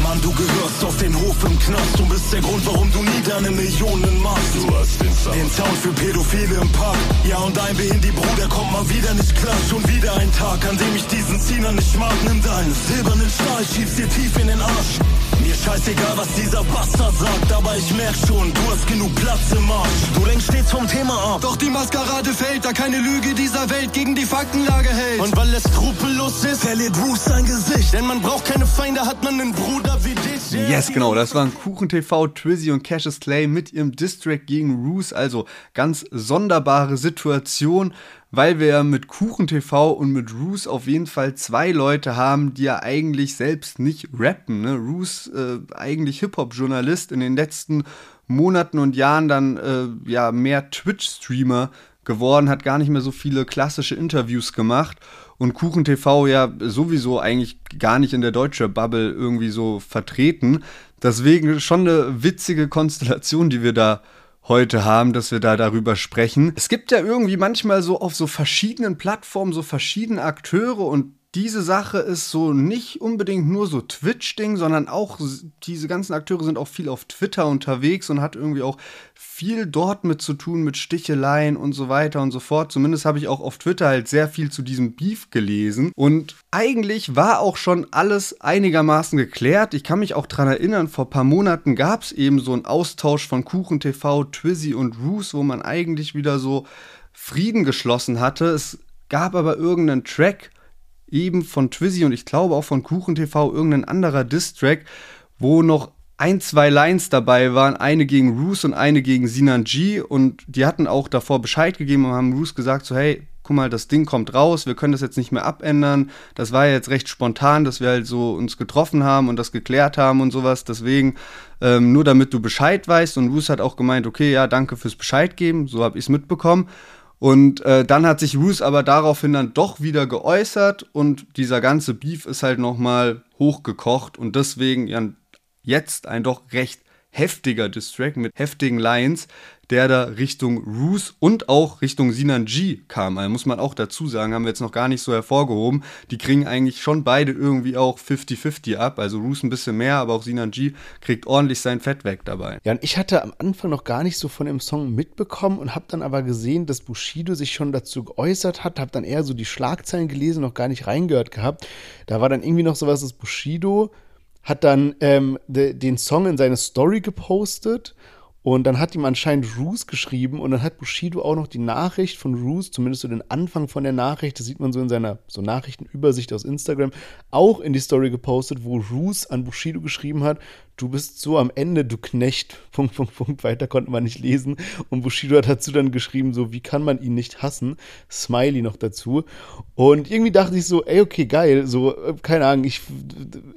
Mann, du gehörst auf den Hof im Knast und bist der Grund, warum du nie deine Millionen machst. Du hast den Sound. Den Sound für Pädophile im Park. Ja, und ein Behindi-Bruder kommt mal wieder nicht klar. Schon wieder ein Tag, an dem ich diesen Ziener nicht mag. Nimm deinen silbernen Stahl, schieb's dir tief in den Arsch. Mir scheißegal, was dieser Bastard sagt, aber ich merk schon, du hast genug Platz im Arsch. Du lenkst stets vom Thema ab. Doch die Maskerade fällt, da keine Lüge dieser Welt gegen die Faktenlage hält. Und weil es skrupellos ist, verliert Bruce sein Gesicht. Denn man braucht keine Feinde, hat man einen Bruder wie dich. Yes, genau, das waren Kuchen TV, Twizzy und Cassius Clay mit ihrem Distrack gegen Roos. Also ganz sonderbare Situation weil wir mit Kuchen TV und mit Roos auf jeden Fall zwei Leute haben, die ja eigentlich selbst nicht rappen. Ne? Roos, äh, eigentlich Hip-Hop-Journalist, in den letzten Monaten und Jahren dann äh, ja mehr Twitch-Streamer geworden, hat gar nicht mehr so viele klassische Interviews gemacht und Kuchen TV ja sowieso eigentlich gar nicht in der deutschen Bubble irgendwie so vertreten. Deswegen schon eine witzige Konstellation, die wir da heute haben, dass wir da darüber sprechen. Es gibt ja irgendwie manchmal so auf so verschiedenen Plattformen so verschiedene Akteure und diese Sache ist so nicht unbedingt nur so Twitch-Ding, sondern auch diese ganzen Akteure sind auch viel auf Twitter unterwegs und hat irgendwie auch viel dort mit zu tun, mit Sticheleien und so weiter und so fort. Zumindest habe ich auch auf Twitter halt sehr viel zu diesem Beef gelesen. Und eigentlich war auch schon alles einigermaßen geklärt. Ich kann mich auch daran erinnern, vor ein paar Monaten gab es eben so einen Austausch von Kuchen TV, Twizzy und Roos, wo man eigentlich wieder so Frieden geschlossen hatte. Es gab aber irgendeinen Track, eben von Twizzy und ich glaube auch von Kuchen TV irgendein anderer Diss-Track, wo noch ein, zwei Lines dabei waren, eine gegen Roos und eine gegen Sinan G und die hatten auch davor Bescheid gegeben und haben Roos gesagt so, hey, guck mal, das Ding kommt raus, wir können das jetzt nicht mehr abändern. Das war ja jetzt recht spontan, dass wir halt so uns getroffen haben und das geklärt haben und sowas. Deswegen, ähm, nur damit du Bescheid weißt. Und Roos hat auch gemeint, okay, ja, danke fürs Bescheid geben. So habe ich es mitbekommen. Und äh, dann hat sich Roos aber daraufhin dann doch wieder geäußert und dieser ganze Beef ist halt nochmal hochgekocht und deswegen ja jetzt ein doch recht heftiger Distrack mit heftigen Lines, der da Richtung Roos und auch Richtung Sinan G kam. Also muss man auch dazu sagen, haben wir jetzt noch gar nicht so hervorgehoben. Die kriegen eigentlich schon beide irgendwie auch 50-50 ab. Also Roos ein bisschen mehr, aber auch Sinan G kriegt ordentlich sein Fett weg dabei. Ja, und ich hatte am Anfang noch gar nicht so von dem Song mitbekommen und habe dann aber gesehen, dass Bushido sich schon dazu geäußert hat, habe dann eher so die Schlagzeilen gelesen, noch gar nicht reingehört gehabt. Da war dann irgendwie noch sowas, dass Bushido hat dann ähm, de, den Song in seine Story gepostet und dann hat ihm anscheinend Roos geschrieben und dann hat Bushido auch noch die Nachricht von Roos, zumindest so den Anfang von der Nachricht, das sieht man so in seiner so Nachrichtenübersicht aus Instagram, auch in die Story gepostet, wo Roos an Bushido geschrieben hat, du bist so am Ende, du Knecht, [laughs] Punkt, Punkt, Punkt, weiter konnte man nicht lesen. Und Bushido hat dazu dann geschrieben, so, wie kann man ihn nicht hassen? Smiley noch dazu. Und irgendwie dachte ich so, ey, okay, geil, so, äh, keine Ahnung, ich,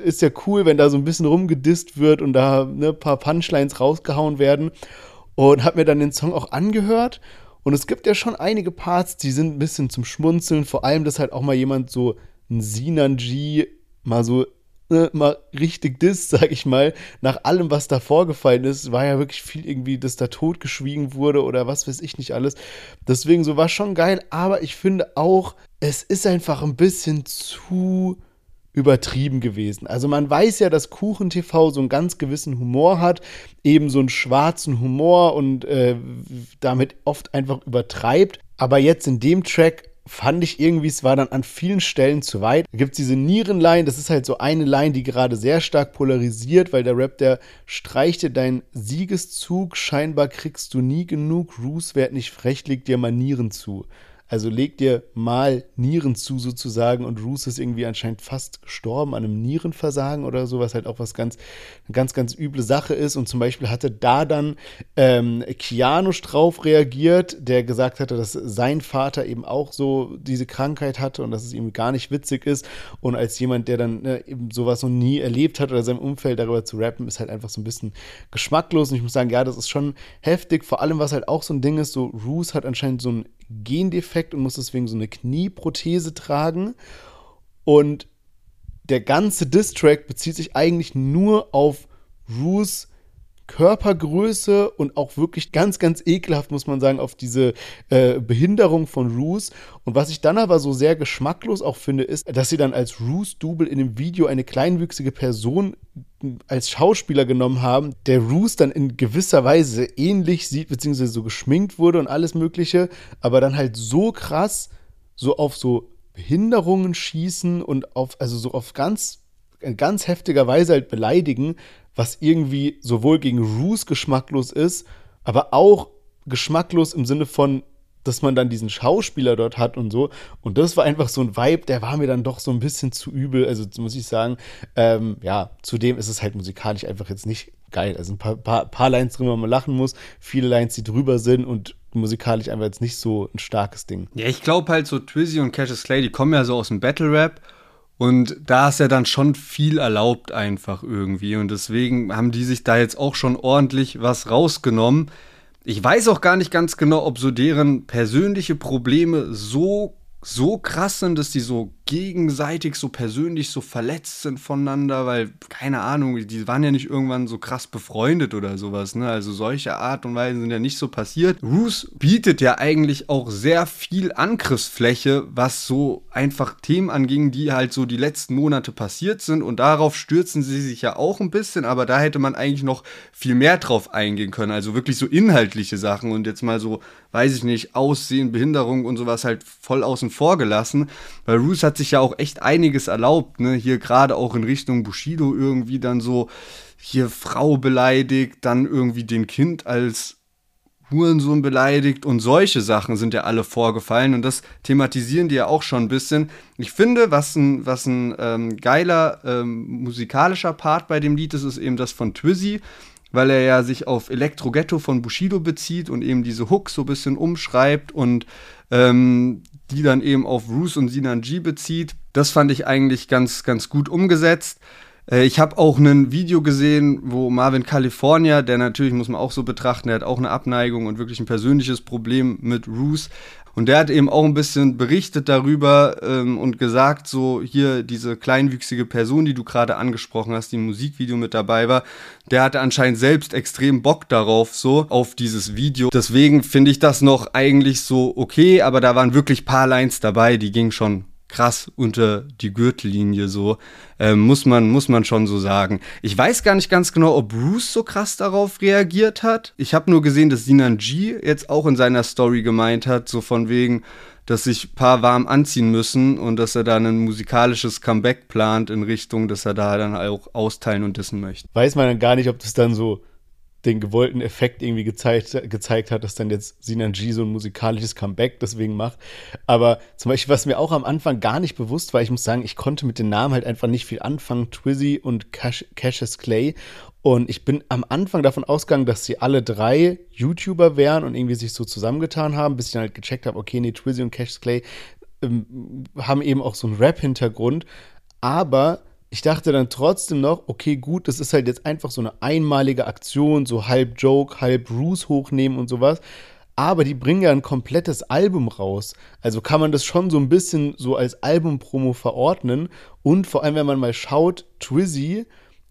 ist ja cool, wenn da so ein bisschen rumgedisst wird und da ne, paar Punchlines rausgehauen werden. Und hab mir dann den Song auch angehört. Und es gibt ja schon einige Parts, die sind ein bisschen zum Schmunzeln. Vor allem, dass halt auch mal jemand so ein Sinan G mal so ne, mal richtig diss, [laughs] sag ich mal, nach allem, was da vorgefallen ist, war ja wirklich viel irgendwie, dass da totgeschwiegen wurde oder was weiß ich nicht alles. Deswegen so war schon geil, aber ich finde auch, es ist einfach ein bisschen zu übertrieben gewesen. Also man weiß ja, dass Kuchen TV so einen ganz gewissen Humor hat, eben so einen schwarzen Humor und äh, damit oft einfach übertreibt. Aber jetzt in dem Track fand ich irgendwie, es war dann an vielen Stellen zu weit. Da gibt es diese Nierenline, das ist halt so eine Line, die gerade sehr stark polarisiert, weil der Rap, der streichte deinen Siegeszug, scheinbar kriegst du nie genug, Roos werd nicht frech, leg dir Manieren zu. Also leg dir mal Nieren zu sozusagen und Roos ist irgendwie anscheinend fast gestorben an einem Nierenversagen oder so, was halt auch was ganz, ganz, ganz üble Sache ist. Und zum Beispiel hatte da dann ähm, Kianosch drauf reagiert, der gesagt hatte, dass sein Vater eben auch so diese Krankheit hatte und dass es ihm gar nicht witzig ist. Und als jemand, der dann ne, eben sowas noch nie erlebt hat oder seinem Umfeld darüber zu rappen, ist halt einfach so ein bisschen geschmacklos. Und ich muss sagen, ja, das ist schon heftig. Vor allem, was halt auch so ein Ding ist, so Roos hat anscheinend so ein Gendefekt und muss deswegen so eine Knieprothese tragen. Und der ganze Distrack bezieht sich eigentlich nur auf Roos Körpergröße und auch wirklich ganz, ganz ekelhaft, muss man sagen, auf diese äh, Behinderung von Roos. Und was ich dann aber so sehr geschmacklos auch finde, ist, dass sie dann als Roos-Double in dem Video eine kleinwüchsige Person als Schauspieler genommen haben, der Roos dann in gewisser Weise ähnlich sieht, beziehungsweise so geschminkt wurde und alles Mögliche, aber dann halt so krass so auf so Behinderungen schießen und auf, also so auf ganz, in ganz heftiger Weise halt beleidigen, was irgendwie sowohl gegen Roos geschmacklos ist, aber auch geschmacklos im Sinne von, dass man dann diesen Schauspieler dort hat und so. Und das war einfach so ein Vibe, der war mir dann doch so ein bisschen zu übel. Also muss ich sagen, ähm, ja, zudem ist es halt musikalisch einfach jetzt nicht geil. Also ein paar, paar, paar Lines drin, wo man lachen muss, viele Lines, die drüber sind und musikalisch einfach jetzt nicht so ein starkes Ding. Ja, ich glaube halt so Twizzy und Cassius Clay, die kommen ja so aus dem Battle Rap und da ist ja dann schon viel erlaubt einfach irgendwie. Und deswegen haben die sich da jetzt auch schon ordentlich was rausgenommen. ich weiß auch gar nicht ganz genau, ob so deren persönliche Probleme so so krass sind, dass die so gegenseitig so persönlich so verletzt sind voneinander, weil, keine Ahnung, die waren ja nicht irgendwann so krass befreundet oder sowas, ne? Also solche Art und Weise sind ja nicht so passiert. Roos bietet ja eigentlich auch sehr viel Angriffsfläche, was so einfach Themen anging, die halt so die letzten Monate passiert sind und darauf stürzen sie sich ja auch ein bisschen, aber da hätte man eigentlich noch viel mehr drauf eingehen können, also wirklich so inhaltliche Sachen und jetzt mal so, weiß ich nicht, Aussehen, Behinderung und sowas halt voll außen vor gelassen, weil Roos hat sich ja auch echt einiges erlaubt, ne? Hier gerade auch in Richtung Bushido irgendwie dann so hier Frau beleidigt, dann irgendwie den Kind als Hurensohn beleidigt und solche Sachen sind ja alle vorgefallen und das thematisieren die ja auch schon ein bisschen. Ich finde, was ein, was ein ähm, geiler ähm, musikalischer Part bei dem Lied ist, ist eben das von Twizzy, weil er ja sich auf Elektro Ghetto von Bushido bezieht und eben diese Hook so ein bisschen umschreibt und ähm, die dann eben auf Roos und Sinan G bezieht. Das fand ich eigentlich ganz, ganz gut umgesetzt. Äh, ich habe auch ein Video gesehen, wo Marvin California, der natürlich muss man auch so betrachten, der hat auch eine Abneigung und wirklich ein persönliches Problem mit Roos. Und der hat eben auch ein bisschen berichtet darüber ähm, und gesagt, so hier diese kleinwüchsige Person, die du gerade angesprochen hast, die im Musikvideo mit dabei war, der hatte anscheinend selbst extrem Bock darauf, so auf dieses Video. Deswegen finde ich das noch eigentlich so okay, aber da waren wirklich paar Lines dabei, die gingen schon krass unter die Gürtellinie so. Ähm, muss, man, muss man schon so sagen. Ich weiß gar nicht ganz genau, ob Bruce so krass darauf reagiert hat. Ich habe nur gesehen, dass Sinan G jetzt auch in seiner Story gemeint hat, so von wegen, dass sich paar warm anziehen müssen und dass er da ein musikalisches Comeback plant in Richtung, dass er da dann auch austeilen und dissen möchte. Weiß man dann gar nicht, ob das dann so den gewollten Effekt irgendwie gezeigt, gezeigt hat, dass dann jetzt Sinan G so ein musikalisches Comeback deswegen macht. Aber zum Beispiel, was mir auch am Anfang gar nicht bewusst war, ich muss sagen, ich konnte mit den Namen halt einfach nicht viel anfangen, Twizzy und Cash, Cassius Clay. Und ich bin am Anfang davon ausgegangen, dass sie alle drei YouTuber wären und irgendwie sich so zusammengetan haben, bis ich dann halt gecheckt habe, okay, nee, Twizzy und Cassius Clay ähm, haben eben auch so einen Rap-Hintergrund. Aber ich dachte dann trotzdem noch, okay, gut, das ist halt jetzt einfach so eine einmalige Aktion, so halb Joke, halb Bruce hochnehmen und sowas. Aber die bringen ja ein komplettes Album raus. Also kann man das schon so ein bisschen so als Albumpromo verordnen. Und vor allem, wenn man mal schaut, Twizzy,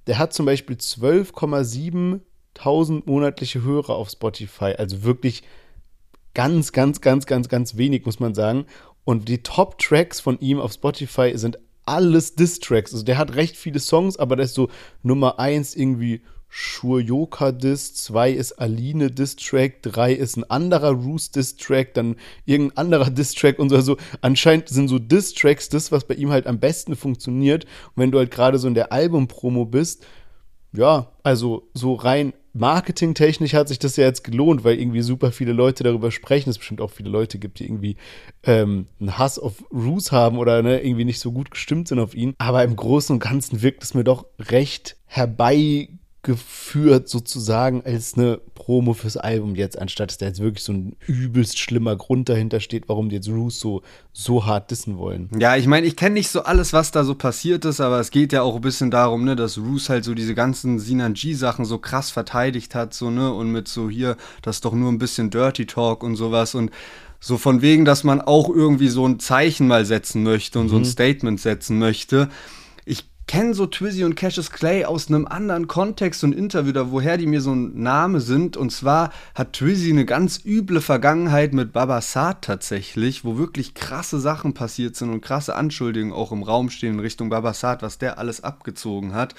der hat zum Beispiel 12,7 Tausend monatliche Hörer auf Spotify. Also wirklich ganz, ganz, ganz, ganz, ganz wenig, muss man sagen. Und die Top-Tracks von ihm auf Spotify sind alles Diss-Tracks. Also der hat recht viele Songs, aber das ist so Nummer 1 irgendwie Shuryoka Diss, 2 ist Aline Diss-Track, 3 ist ein anderer Roos Diss-Track, dann irgendein anderer [laughs] Diss-Track und so. Also anscheinend sind so Diss-Tracks das, was bei ihm halt am besten funktioniert. Und wenn du halt gerade so in der Album-Promo bist, ja, also so rein marketingtechnisch hat sich das ja jetzt gelohnt, weil irgendwie super viele Leute darüber sprechen. Es bestimmt auch viele Leute gibt, die irgendwie ähm, einen Hass auf Roos haben oder ne, irgendwie nicht so gut gestimmt sind auf ihn. Aber im Großen und Ganzen wirkt es mir doch recht herbei geführt sozusagen als eine Promo fürs Album jetzt, anstatt dass da jetzt wirklich so ein übelst schlimmer Grund dahinter steht, warum die jetzt Roos so, so hart dissen wollen. Ja, ich meine, ich kenne nicht so alles, was da so passiert ist, aber es geht ja auch ein bisschen darum, ne, dass Roos halt so diese ganzen Sinan G-Sachen so krass verteidigt hat, so, ne, und mit so hier, das ist doch nur ein bisschen Dirty Talk und sowas und so von wegen, dass man auch irgendwie so ein Zeichen mal setzen möchte und mhm. so ein mhm. Statement setzen möchte kenne so Twizzy und Cassius Clay aus einem anderen Kontext und Interview, da woher die mir so ein Name sind. Und zwar hat Twizzy eine ganz üble Vergangenheit mit Baba Saad tatsächlich, wo wirklich krasse Sachen passiert sind und krasse Anschuldigungen auch im Raum stehen in Richtung Baba Saad, was der alles abgezogen hat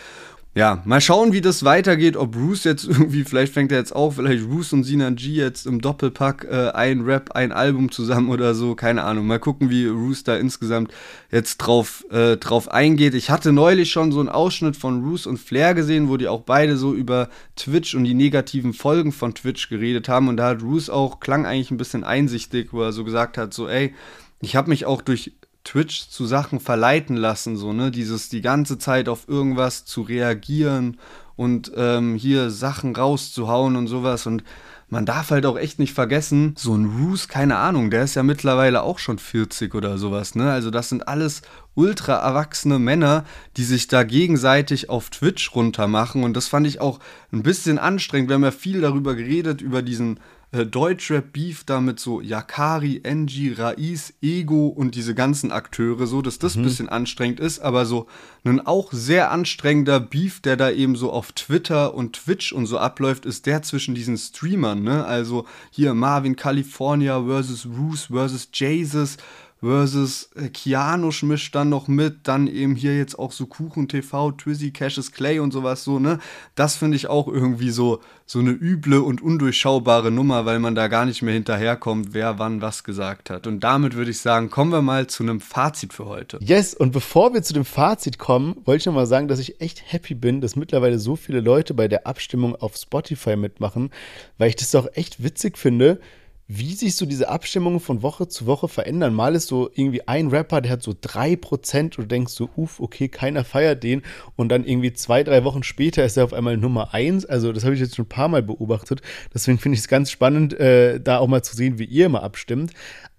ja, mal schauen, wie das weitergeht. Ob Bruce jetzt [laughs] irgendwie, vielleicht fängt er jetzt auch, vielleicht Bruce und Sinan G jetzt im Doppelpack äh, ein Rap, ein Album zusammen oder so. Keine Ahnung. Mal gucken, wie Bruce da insgesamt jetzt drauf, äh, drauf eingeht. Ich hatte neulich schon so einen Ausschnitt von Bruce und Flair gesehen, wo die auch beide so über Twitch und die negativen Folgen von Twitch geredet haben. Und da hat Bruce auch, klang eigentlich ein bisschen einsichtig, wo er so gesagt hat, so, ey, ich habe mich auch durch Twitch zu Sachen verleiten lassen, so, ne? Dieses die ganze Zeit auf irgendwas zu reagieren und ähm, hier Sachen rauszuhauen und sowas. Und man darf halt auch echt nicht vergessen, so ein Roos, keine Ahnung, der ist ja mittlerweile auch schon 40 oder sowas, ne? Also das sind alles ultra erwachsene Männer, die sich da gegenseitig auf Twitch runtermachen. Und das fand ich auch ein bisschen anstrengend. Wir haben ja viel darüber geredet, über diesen äh, Deutschrap-Beef da mit so Yakari, Enji, Raiz, Ego und diese ganzen Akteure, so dass das ein mhm. bisschen anstrengend ist, aber so ein auch sehr anstrengender Beef, der da eben so auf Twitter und Twitch und so abläuft, ist der zwischen diesen Streamern, ne? Also hier Marvin California versus Roos versus Jesus versus äh, Keanu mischt dann noch mit, dann eben hier jetzt auch so Kuchen TV, Twizzy, Cassius Clay und sowas so, ne? Das finde ich auch irgendwie so, so eine üble und undurchschaubare Nummer, weil man da gar nicht mehr hinterherkommt, wer wann was gesagt hat. Und damit würde ich sagen, kommen wir mal zu einem Fazit für heute. Yes, und bevor wir zu dem Fazit kommen, wollte ich noch mal sagen, dass ich echt happy bin, dass mittlerweile so viele Leute bei der Abstimmung auf Spotify mitmachen, weil ich das auch echt witzig finde, wie sich so diese Abstimmungen von Woche zu Woche verändern. Mal ist so irgendwie ein Rapper, der hat so drei Prozent und du denkst so, uff, okay, keiner feiert den. Und dann irgendwie zwei, drei Wochen später ist er auf einmal Nummer eins. Also das habe ich jetzt schon ein paar Mal beobachtet. Deswegen finde ich es ganz spannend, äh, da auch mal zu sehen, wie ihr immer abstimmt.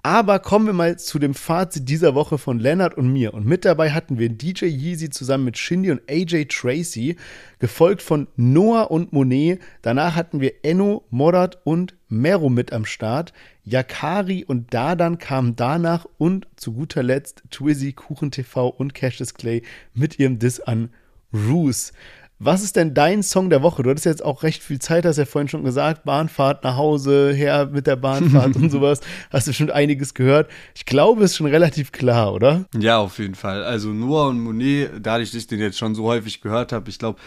Aber kommen wir mal zu dem Fazit dieser Woche von Leonard und mir. Und mit dabei hatten wir DJ Yeezy zusammen mit Shindy und AJ Tracy, gefolgt von Noah und Monet. Danach hatten wir Enno, Morat und Mero mit am Start. Yakari und Dadan kamen danach und zu guter Letzt Twizzy, Kuchen TV und Cassius Clay mit ihrem Diss an Roos. Was ist denn dein Song der Woche? Du hattest jetzt auch recht viel Zeit, hast ja vorhin schon gesagt, Bahnfahrt nach Hause, her mit der Bahnfahrt und [laughs] sowas. Hast du schon einiges gehört. Ich glaube, es ist schon relativ klar, oder? Ja, auf jeden Fall. Also Noah und Monet, dadurch, dass ich den jetzt schon so häufig gehört habe, ich glaube,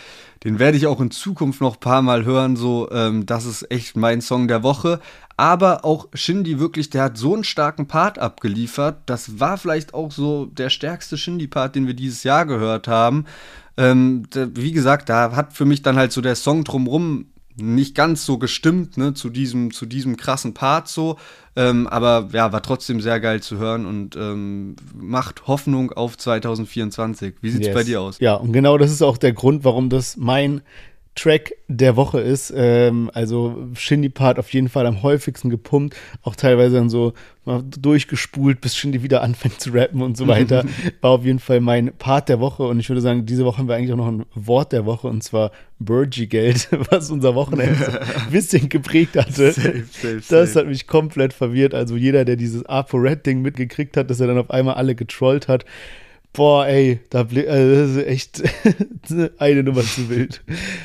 den werde ich auch in Zukunft noch ein paar Mal hören. So, ähm, das ist echt mein Song der Woche. Aber auch Shindy wirklich, der hat so einen starken Part abgeliefert. Das war vielleicht auch so der stärkste Shindy-Part, den wir dieses Jahr gehört haben. Ähm, wie gesagt, da hat für mich dann halt so der Song drumrum nicht ganz so gestimmt, ne, zu diesem, zu diesem krassen Part so. Ähm, aber ja, war trotzdem sehr geil zu hören und ähm, macht Hoffnung auf 2024. Wie sieht's yes. bei dir aus? Ja, und genau das ist auch der Grund, warum das mein Track der Woche ist. Ähm, also Shindy Part auf jeden Fall am häufigsten gepumpt, auch teilweise dann so durchgespult, bis Shindy wieder anfängt zu rappen und so weiter. [laughs] War auf jeden Fall mein Part der Woche und ich würde sagen, diese Woche haben wir eigentlich auch noch ein Wort der Woche und zwar Burgie-Geld, [laughs] was unser Wochenende ein [laughs] bisschen geprägt hatte. Safe, safe, das hat mich komplett verwirrt. Also jeder, der dieses ApoRed-Ding mitgekriegt hat, dass er dann auf einmal alle getrollt hat, Boah, ey, da also das ist echt [laughs] eine Nummer zu wild.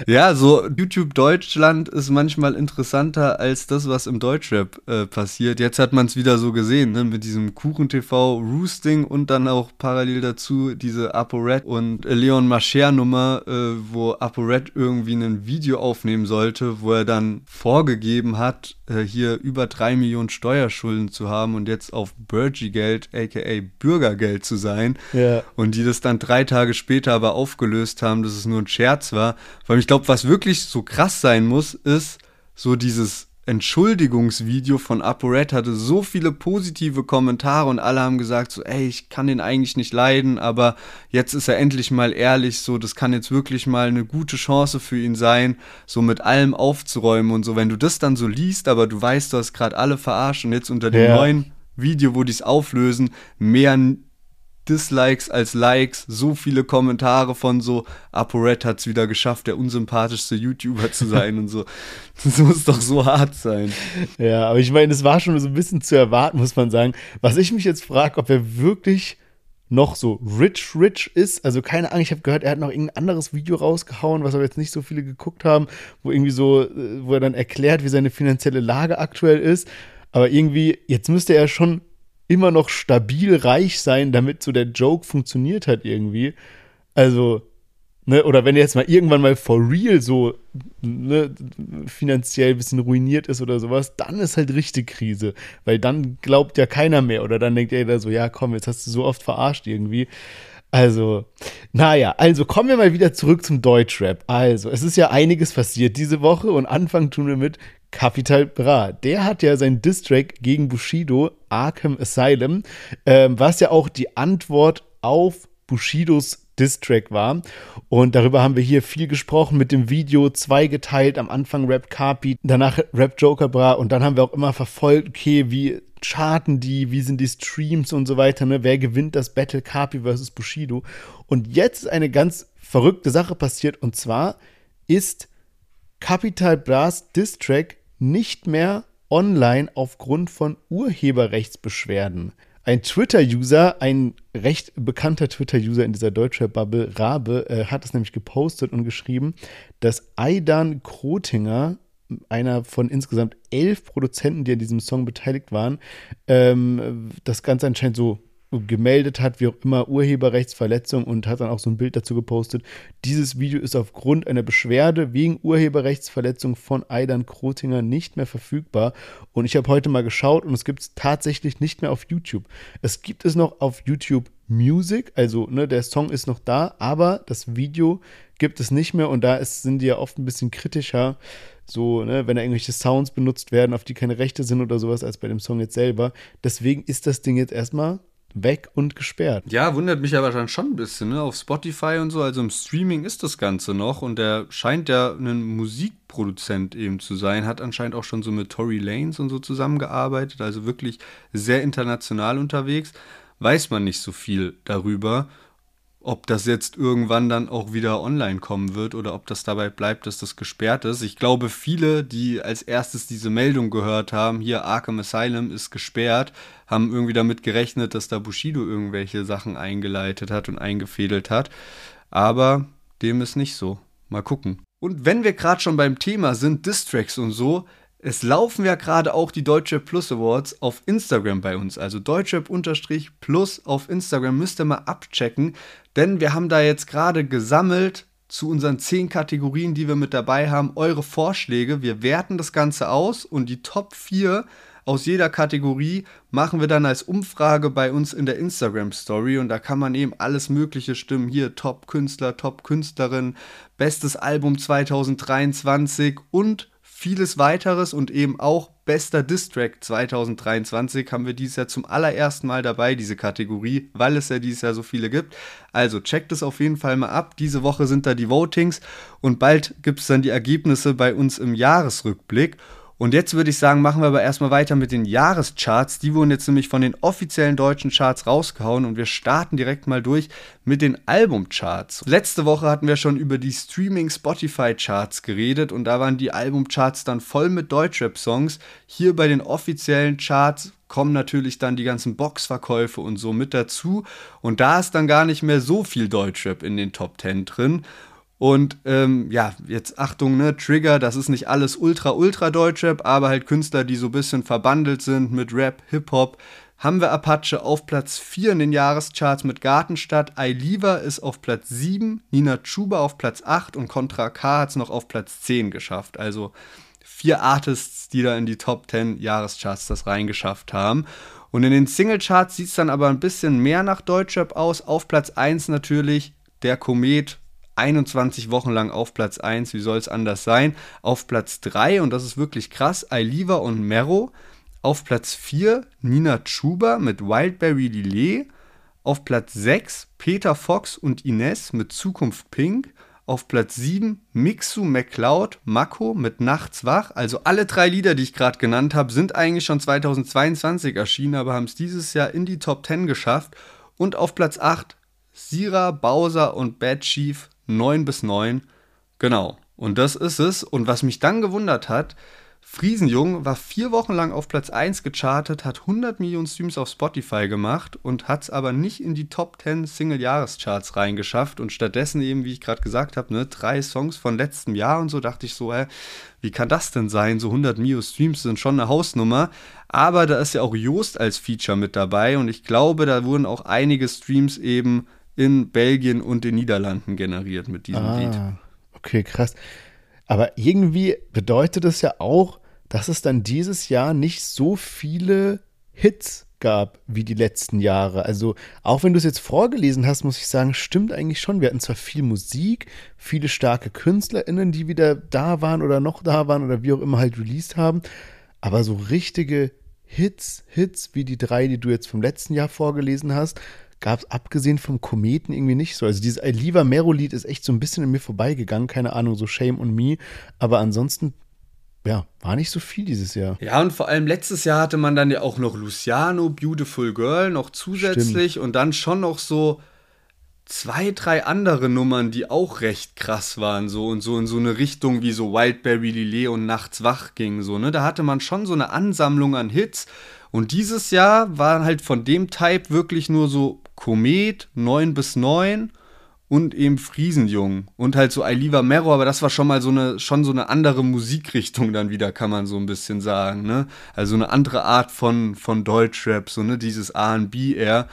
Ja, so YouTube Deutschland ist manchmal interessanter als das, was im Deutschrap äh, passiert. Jetzt hat man es wieder so gesehen, ne, mit diesem Kuchen-TV Roosting und dann auch parallel dazu diese ApoRed und Leon Mascher Nummer, äh, wo ApoRed irgendwie ein Video aufnehmen sollte, wo er dann vorgegeben hat, äh, hier über drei Millionen Steuerschulden zu haben und jetzt auf Burgie-Geld, aka Bürgergeld zu sein. Ja. Und die das dann drei Tage später aber aufgelöst haben, dass es nur ein Scherz war. Weil ich glaube, was wirklich so krass sein muss, ist so dieses Entschuldigungsvideo von ApoRed hatte so viele positive Kommentare und alle haben gesagt so, ey, ich kann den eigentlich nicht leiden, aber jetzt ist er endlich mal ehrlich, so, das kann jetzt wirklich mal eine gute Chance für ihn sein, so mit allem aufzuräumen und so. Wenn du das dann so liest, aber du weißt, du hast gerade alle verarscht und jetzt unter dem ja. neuen Video, wo die es auflösen, mehr Dislikes als Likes, so viele Kommentare von so, ApoRed hat es wieder geschafft, der unsympathischste YouTuber zu sein und so. [laughs] Das muss doch so hart sein. Ja, aber ich meine, es war schon so ein bisschen zu erwarten, muss man sagen. Was ich mich jetzt frage, ob er wirklich noch so rich, rich ist. Also keine Ahnung, ich habe gehört, er hat noch irgendein anderes Video rausgehauen, was aber jetzt nicht so viele geguckt haben, wo irgendwie so, äh, wo er dann erklärt, wie seine finanzielle Lage aktuell ist. Aber irgendwie, jetzt müsste er schon immer noch stabil reich sein, damit so der Joke funktioniert hat irgendwie. Also, ne, oder wenn er jetzt mal irgendwann mal for real so ne, finanziell ein bisschen ruiniert ist oder sowas, dann ist halt richtig Krise. Weil dann glaubt ja keiner mehr oder dann denkt er da so, ja komm, jetzt hast du so oft verarscht irgendwie. Also, naja, also kommen wir mal wieder zurück zum Deutschrap. Also, es ist ja einiges passiert diese Woche und Anfang tun wir mit Capital Bra. Der hat ja sein Distrack gegen Bushido, Arkham Asylum, ähm, was ja auch die Antwort auf Bushidos Distrack war. Und darüber haben wir hier viel gesprochen mit dem Video zweigeteilt. Am Anfang Rap Carpi, danach Rap Joker Bra und dann haben wir auch immer verfolgt, okay, wie charten die, wie sind die Streams und so weiter, ne? Wer gewinnt das Battle Carpi versus Bushido? Und jetzt ist eine ganz verrückte Sache passiert und zwar ist Capital Bras Distrack nicht mehr online aufgrund von Urheberrechtsbeschwerden. Ein Twitter-User, ein recht bekannter Twitter-User in dieser Deutschrap-Bubble, Rabe, äh, hat es nämlich gepostet und geschrieben, dass Aidan Krotinger, einer von insgesamt elf Produzenten, die an diesem Song beteiligt waren, ähm, das Ganze anscheinend so gemeldet hat, wie auch immer, Urheberrechtsverletzung und hat dann auch so ein Bild dazu gepostet. Dieses Video ist aufgrund einer Beschwerde wegen Urheberrechtsverletzung von Aidan Krotinger nicht mehr verfügbar. Und ich habe heute mal geschaut und es gibt es tatsächlich nicht mehr auf YouTube. Es gibt es noch auf YouTube Music, also ne, der Song ist noch da, aber das Video gibt es nicht mehr und da ist, sind die ja oft ein bisschen kritischer, so, ne, wenn da irgendwelche Sounds benutzt werden, auf die keine Rechte sind oder sowas, als bei dem Song jetzt selber. Deswegen ist das Ding jetzt erstmal weg und gesperrt. Ja, wundert mich aber dann schon ein bisschen, ne? Auf Spotify und so, also im Streaming ist das Ganze noch und der scheint ja ein Musikproduzent eben zu sein, hat anscheinend auch schon so mit Tory Lanes und so zusammengearbeitet, also wirklich sehr international unterwegs. Weiß man nicht so viel darüber ob das jetzt irgendwann dann auch wieder online kommen wird oder ob das dabei bleibt, dass das gesperrt ist. Ich glaube, viele, die als erstes diese Meldung gehört haben, hier Arkham Asylum ist gesperrt, haben irgendwie damit gerechnet, dass da Bushido irgendwelche Sachen eingeleitet hat und eingefädelt hat. Aber dem ist nicht so. Mal gucken. Und wenn wir gerade schon beim Thema sind, Distracks und so, es laufen ja gerade auch die Deutsche Plus Awards auf Instagram bei uns. Also Deutschrap-Plus auf Instagram müsst ihr mal abchecken. Denn wir haben da jetzt gerade gesammelt zu unseren zehn Kategorien, die wir mit dabei haben, eure Vorschläge. Wir werten das Ganze aus und die Top 4 aus jeder Kategorie machen wir dann als Umfrage bei uns in der Instagram Story und da kann man eben alles Mögliche stimmen. Hier Top Künstler, Top Künstlerin, bestes Album 2023 und vieles weiteres und eben auch bester Distrack 2023 haben wir dieses Jahr zum allerersten Mal dabei, diese Kategorie, weil es ja dieses Jahr so viele gibt. Also checkt es auf jeden Fall mal ab. Diese Woche sind da die Votings und bald gibt es dann die Ergebnisse bei uns im Jahresrückblick. Und jetzt würde ich sagen, machen wir aber erstmal weiter mit den Jahrescharts. Die wurden jetzt nämlich von den offiziellen deutschen Charts rausgehauen und wir starten direkt mal durch mit den Albumcharts. Letzte Woche hatten wir schon über die Streaming Spotify Charts geredet und da waren die Albumcharts dann voll mit Deutschrap-Songs. Hier bei den offiziellen Charts kommen natürlich dann die ganzen Boxverkäufe und so mit dazu und da ist dann gar nicht mehr so viel Deutschrap in den Top 10 drin. Und ähm, ja, jetzt Achtung, ne, Trigger, das ist nicht alles ultra, ultra Deutschrap, aber halt Künstler, die so ein bisschen verbandelt sind mit Rap, Hip-Hop. Haben wir Apache auf Platz 4 in den Jahrescharts mit Gartenstadt. Liva ist auf Platz 7, Nina Chuba auf Platz 8 und Contra K hat es noch auf Platz 10 geschafft. Also vier Artists, die da in die Top 10 Jahrescharts das reingeschafft haben. Und in den Singlecharts sieht es dann aber ein bisschen mehr nach Deutschrap aus. Auf Platz 1 natürlich der Komet 21 Wochen lang auf Platz 1, wie soll es anders sein? Auf Platz 3, und das ist wirklich krass, Ailiva und Mero. Auf Platz 4 Nina Chuba mit Wildberry Lillet. Auf Platz 6 Peter Fox und Ines mit Zukunft Pink. Auf Platz 7 Mixu McCloud Mako mit Nachts wach. Also alle drei Lieder, die ich gerade genannt habe, sind eigentlich schon 2022 erschienen, aber haben es dieses Jahr in die Top 10 geschafft. Und auf Platz 8 Sira, Bowser und Bad Chief 9 bis 9. Genau. Und das ist es. Und was mich dann gewundert hat, Friesenjung war vier Wochen lang auf Platz 1 gechartet, hat 100 Millionen Streams auf Spotify gemacht und hat es aber nicht in die Top 10 Single-Jahrescharts reingeschafft und stattdessen eben, wie ich gerade gesagt habe, ne, drei Songs von letztem Jahr und so dachte ich so, hä, wie kann das denn sein? So 100 Mio Streams sind schon eine Hausnummer, aber da ist ja auch Joost als Feature mit dabei und ich glaube, da wurden auch einige Streams eben in Belgien und den Niederlanden generiert mit diesem ah, Lied. Okay, krass. Aber irgendwie bedeutet es ja auch, dass es dann dieses Jahr nicht so viele Hits gab wie die letzten Jahre. Also auch wenn du es jetzt vorgelesen hast, muss ich sagen, stimmt eigentlich schon. Wir hatten zwar viel Musik, viele starke KünstlerInnen, die wieder da waren oder noch da waren oder wie auch immer halt released haben, aber so richtige Hits, Hits wie die drei, die du jetzt vom letzten Jahr vorgelesen hast, gab es abgesehen vom Kometen irgendwie nicht so. Also dieses I Liva Mero-Lied ist echt so ein bisschen an mir vorbeigegangen, keine Ahnung, so Shame on Me. Aber ansonsten, ja, war nicht so viel dieses Jahr. Ja, und vor allem letztes Jahr hatte man dann ja auch noch Luciano, Beautiful Girl, noch zusätzlich Stimmt. und dann schon noch so zwei, drei andere Nummern, die auch recht krass waren, so und so in so eine Richtung wie so Wildberry Lillet und Nachts wach ging, so, ne? Da hatte man schon so eine Ansammlung an Hits. Und dieses Jahr war halt von dem Type wirklich nur so Komet 9 bis 9 und eben Friesenjung und halt so Ailiva Mero, aber das war schon mal so eine schon so eine andere Musikrichtung dann wieder, kann man so ein bisschen sagen, ne? Also eine andere Art von von Deutschrap, so ne, dieses R&B eher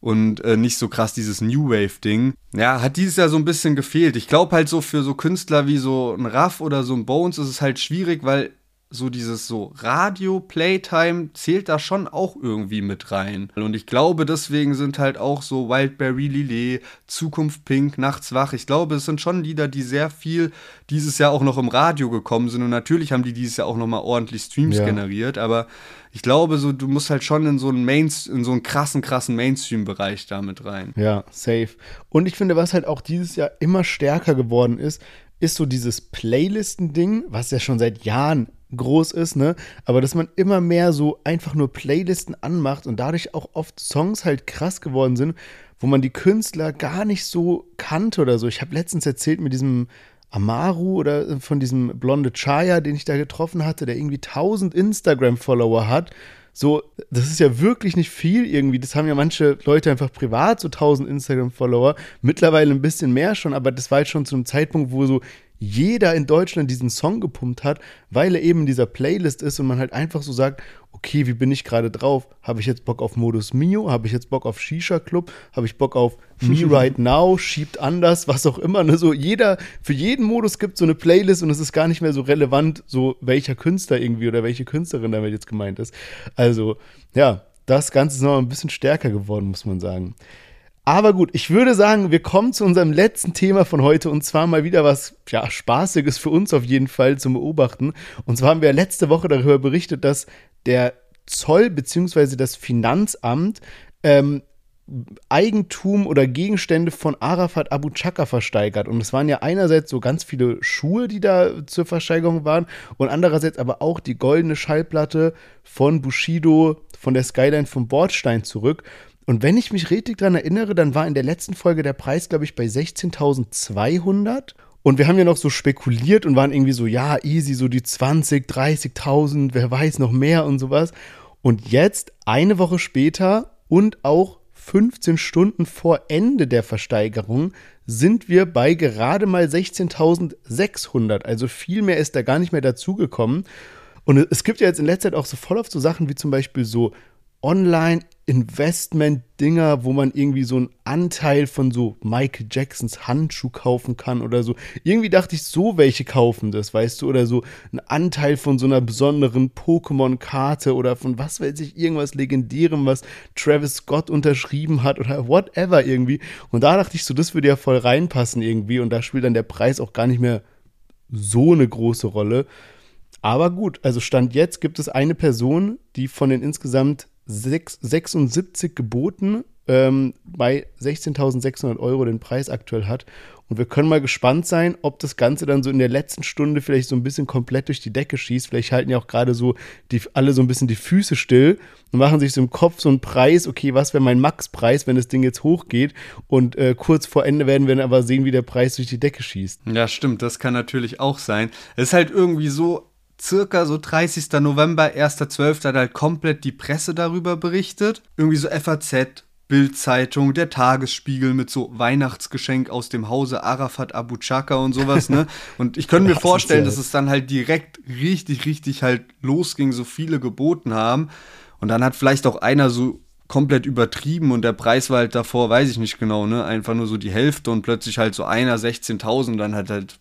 und äh, nicht so krass dieses New Wave Ding. Ja, hat dieses Jahr so ein bisschen gefehlt. Ich glaube halt so für so Künstler wie so ein Raff oder so ein Bones ist es halt schwierig, weil so dieses so Radio-Playtime zählt da schon auch irgendwie mit rein. Und ich glaube, deswegen sind halt auch so Wildberry Lillet, Zukunft Pink, Nachts wach. Ich glaube, es sind schon Lieder, die sehr viel dieses Jahr auch noch im Radio gekommen sind. Und natürlich haben die dieses Jahr auch noch mal ordentlich Streams ja. generiert. Aber ich glaube, so du musst halt schon in so einen Main, in so einen krassen, krassen Mainstream-Bereich damit rein. Ja, safe. Und ich finde, was halt auch dieses Jahr immer stärker geworden ist, ist so dieses Playlisten-Ding, was ja schon seit Jahren groß ist, ne? Aber dass man immer mehr so einfach nur Playlisten anmacht und dadurch auch oft Songs halt krass geworden sind, wo man die Künstler gar nicht so kannte oder so. Ich habe letztens erzählt mit diesem Amaru oder von diesem blonde Chaya, den ich da getroffen hatte, der irgendwie 1000 Instagram-Follower hat. So, das ist ja wirklich nicht viel irgendwie. Das haben ja manche Leute einfach privat, so 1000 Instagram-Follower. Mittlerweile ein bisschen mehr schon, aber das war jetzt schon zu einem Zeitpunkt, wo so jeder in Deutschland diesen Song gepumpt hat, weil er eben in dieser Playlist ist und man halt einfach so sagt, okay, wie bin ich gerade drauf? Habe ich jetzt Bock auf Modus Mio? Habe ich jetzt Bock auf Shisha Club? Habe ich Bock auf Me [laughs] Right Now? Schiebt anders, was auch immer. Ne? So jeder, für jeden Modus gibt es so eine Playlist und es ist gar nicht mehr so relevant, so welcher Künstler irgendwie oder welche Künstlerin damit jetzt gemeint ist. Also, ja, das Ganze ist noch ein bisschen stärker geworden, muss man sagen. Aber gut, ich würde sagen, wir kommen zu unserem letzten Thema von heute und zwar mal wieder was ja, Spaßiges für uns auf jeden Fall zum Beobachten. Und zwar haben wir letzte Woche darüber berichtet, dass der Zoll bzw. das Finanzamt ähm, Eigentum oder Gegenstände von Arafat Abu Chaka versteigert. Und es waren ja einerseits so ganz viele Schuhe, die da zur Versteigerung waren, und andererseits aber auch die goldene Schallplatte von Bushido von der Skyline vom Bordstein zurück. Und wenn ich mich richtig daran erinnere, dann war in der letzten Folge der Preis, glaube ich, bei 16.200. Und wir haben ja noch so spekuliert und waren irgendwie so, ja, easy, so die 20, 30.000, wer weiß noch mehr und sowas. Und jetzt, eine Woche später und auch 15 Stunden vor Ende der Versteigerung, sind wir bei gerade mal 16.600. Also viel mehr ist da gar nicht mehr dazugekommen. Und es gibt ja jetzt in letzter Zeit auch so voll oft so Sachen wie zum Beispiel so Online-Investment-Dinger, wo man irgendwie so einen Anteil von so Michael Jacksons Handschuh kaufen kann oder so. Irgendwie dachte ich, so welche kaufen das, weißt du, oder so einen Anteil von so einer besonderen Pokémon-Karte oder von was weiß ich, irgendwas Legendärem, was Travis Scott unterschrieben hat oder whatever irgendwie. Und da dachte ich so, das würde ja voll reinpassen irgendwie und da spielt dann der Preis auch gar nicht mehr so eine große Rolle. Aber gut, also Stand jetzt gibt es eine Person, die von den insgesamt 6, 76 geboten, ähm, bei 16.600 Euro den Preis aktuell hat. Und wir können mal gespannt sein, ob das Ganze dann so in der letzten Stunde vielleicht so ein bisschen komplett durch die Decke schießt. Vielleicht halten ja auch gerade so die, alle so ein bisschen die Füße still und machen sich so im Kopf so einen Preis, okay, was wäre mein Maxpreis, wenn das Ding jetzt hochgeht? Und äh, kurz vor Ende werden wir dann aber sehen, wie der Preis durch die Decke schießt. Ja, stimmt, das kann natürlich auch sein. Es ist halt irgendwie so, circa so 30. November, 1.12. hat halt komplett die Presse darüber berichtet. Irgendwie so FAZ, Bildzeitung, der Tagesspiegel mit so Weihnachtsgeschenk aus dem Hause Arafat Abu Chaka und sowas, ne? [laughs] Und ich könnte mir vorstellen, dass es dann halt direkt richtig, richtig halt losging, so viele geboten haben. Und dann hat vielleicht auch einer so komplett übertrieben und der Preis war halt davor, weiß ich nicht genau, ne? Einfach nur so die Hälfte und plötzlich halt so einer 16.000, dann hat halt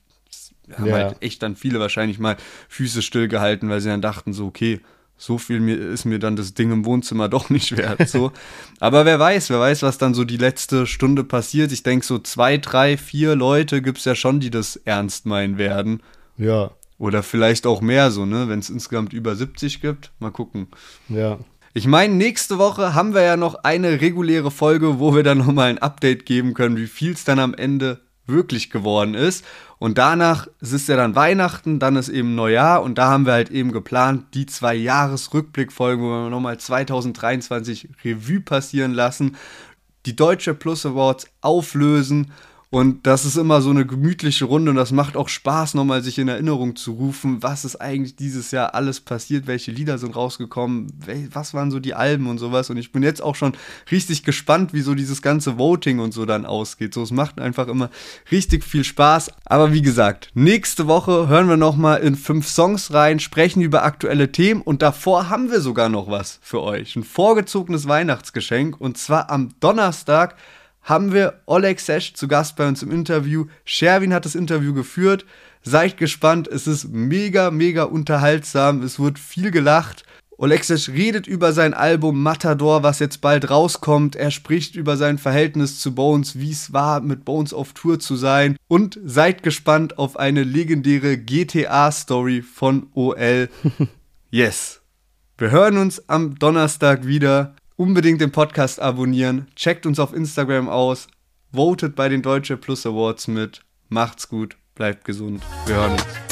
haben ja. halt echt dann viele wahrscheinlich mal Füße stillgehalten, weil sie dann dachten so, okay, so viel ist mir dann das Ding im Wohnzimmer [laughs] doch nicht wert. So. Aber wer weiß, wer weiß, was dann so die letzte Stunde passiert. Ich denke, so zwei, drei, vier Leute gibt es ja schon, die das ernst meinen werden. Ja. Oder vielleicht auch mehr so, ne? Wenn es insgesamt über 70 gibt. Mal gucken. Ja. Ich meine, nächste Woche haben wir ja noch eine reguläre Folge, wo wir dann nochmal ein Update geben können, wie viel es dann am Ende wirklich geworden ist. Und danach ist ja dann Weihnachten, dann ist eben Neujahr und da haben wir halt eben geplant, die zwei Jahresrückblickfolgen, wo wir nochmal 2023 Revue passieren lassen, die Deutsche Plus Awards auflösen und das ist immer so eine gemütliche Runde und das macht auch Spaß, nochmal sich in Erinnerung zu rufen, was ist eigentlich dieses Jahr alles passiert, welche Lieder sind rausgekommen, was waren so die Alben und sowas. Und ich bin jetzt auch schon richtig gespannt, wie so dieses ganze Voting und so dann ausgeht. So, es macht einfach immer richtig viel Spaß. Aber wie gesagt, nächste Woche hören wir nochmal in fünf Songs rein, sprechen über aktuelle Themen und davor haben wir sogar noch was für euch. Ein vorgezogenes Weihnachtsgeschenk und zwar am Donnerstag haben wir Oleg Sesh zu Gast bei uns im Interview. Sherwin hat das Interview geführt. Seid gespannt, es ist mega, mega unterhaltsam. Es wird viel gelacht. Oleg Sesh redet über sein Album Matador, was jetzt bald rauskommt. Er spricht über sein Verhältnis zu Bones, wie es war, mit Bones auf Tour zu sein. Und seid gespannt auf eine legendäre GTA-Story von OL. [laughs] yes. Wir hören uns am Donnerstag wieder unbedingt den Podcast abonnieren, checkt uns auf Instagram aus, votet bei den Deutsche Plus Awards mit. Macht's gut, bleibt gesund. Wir hören uns.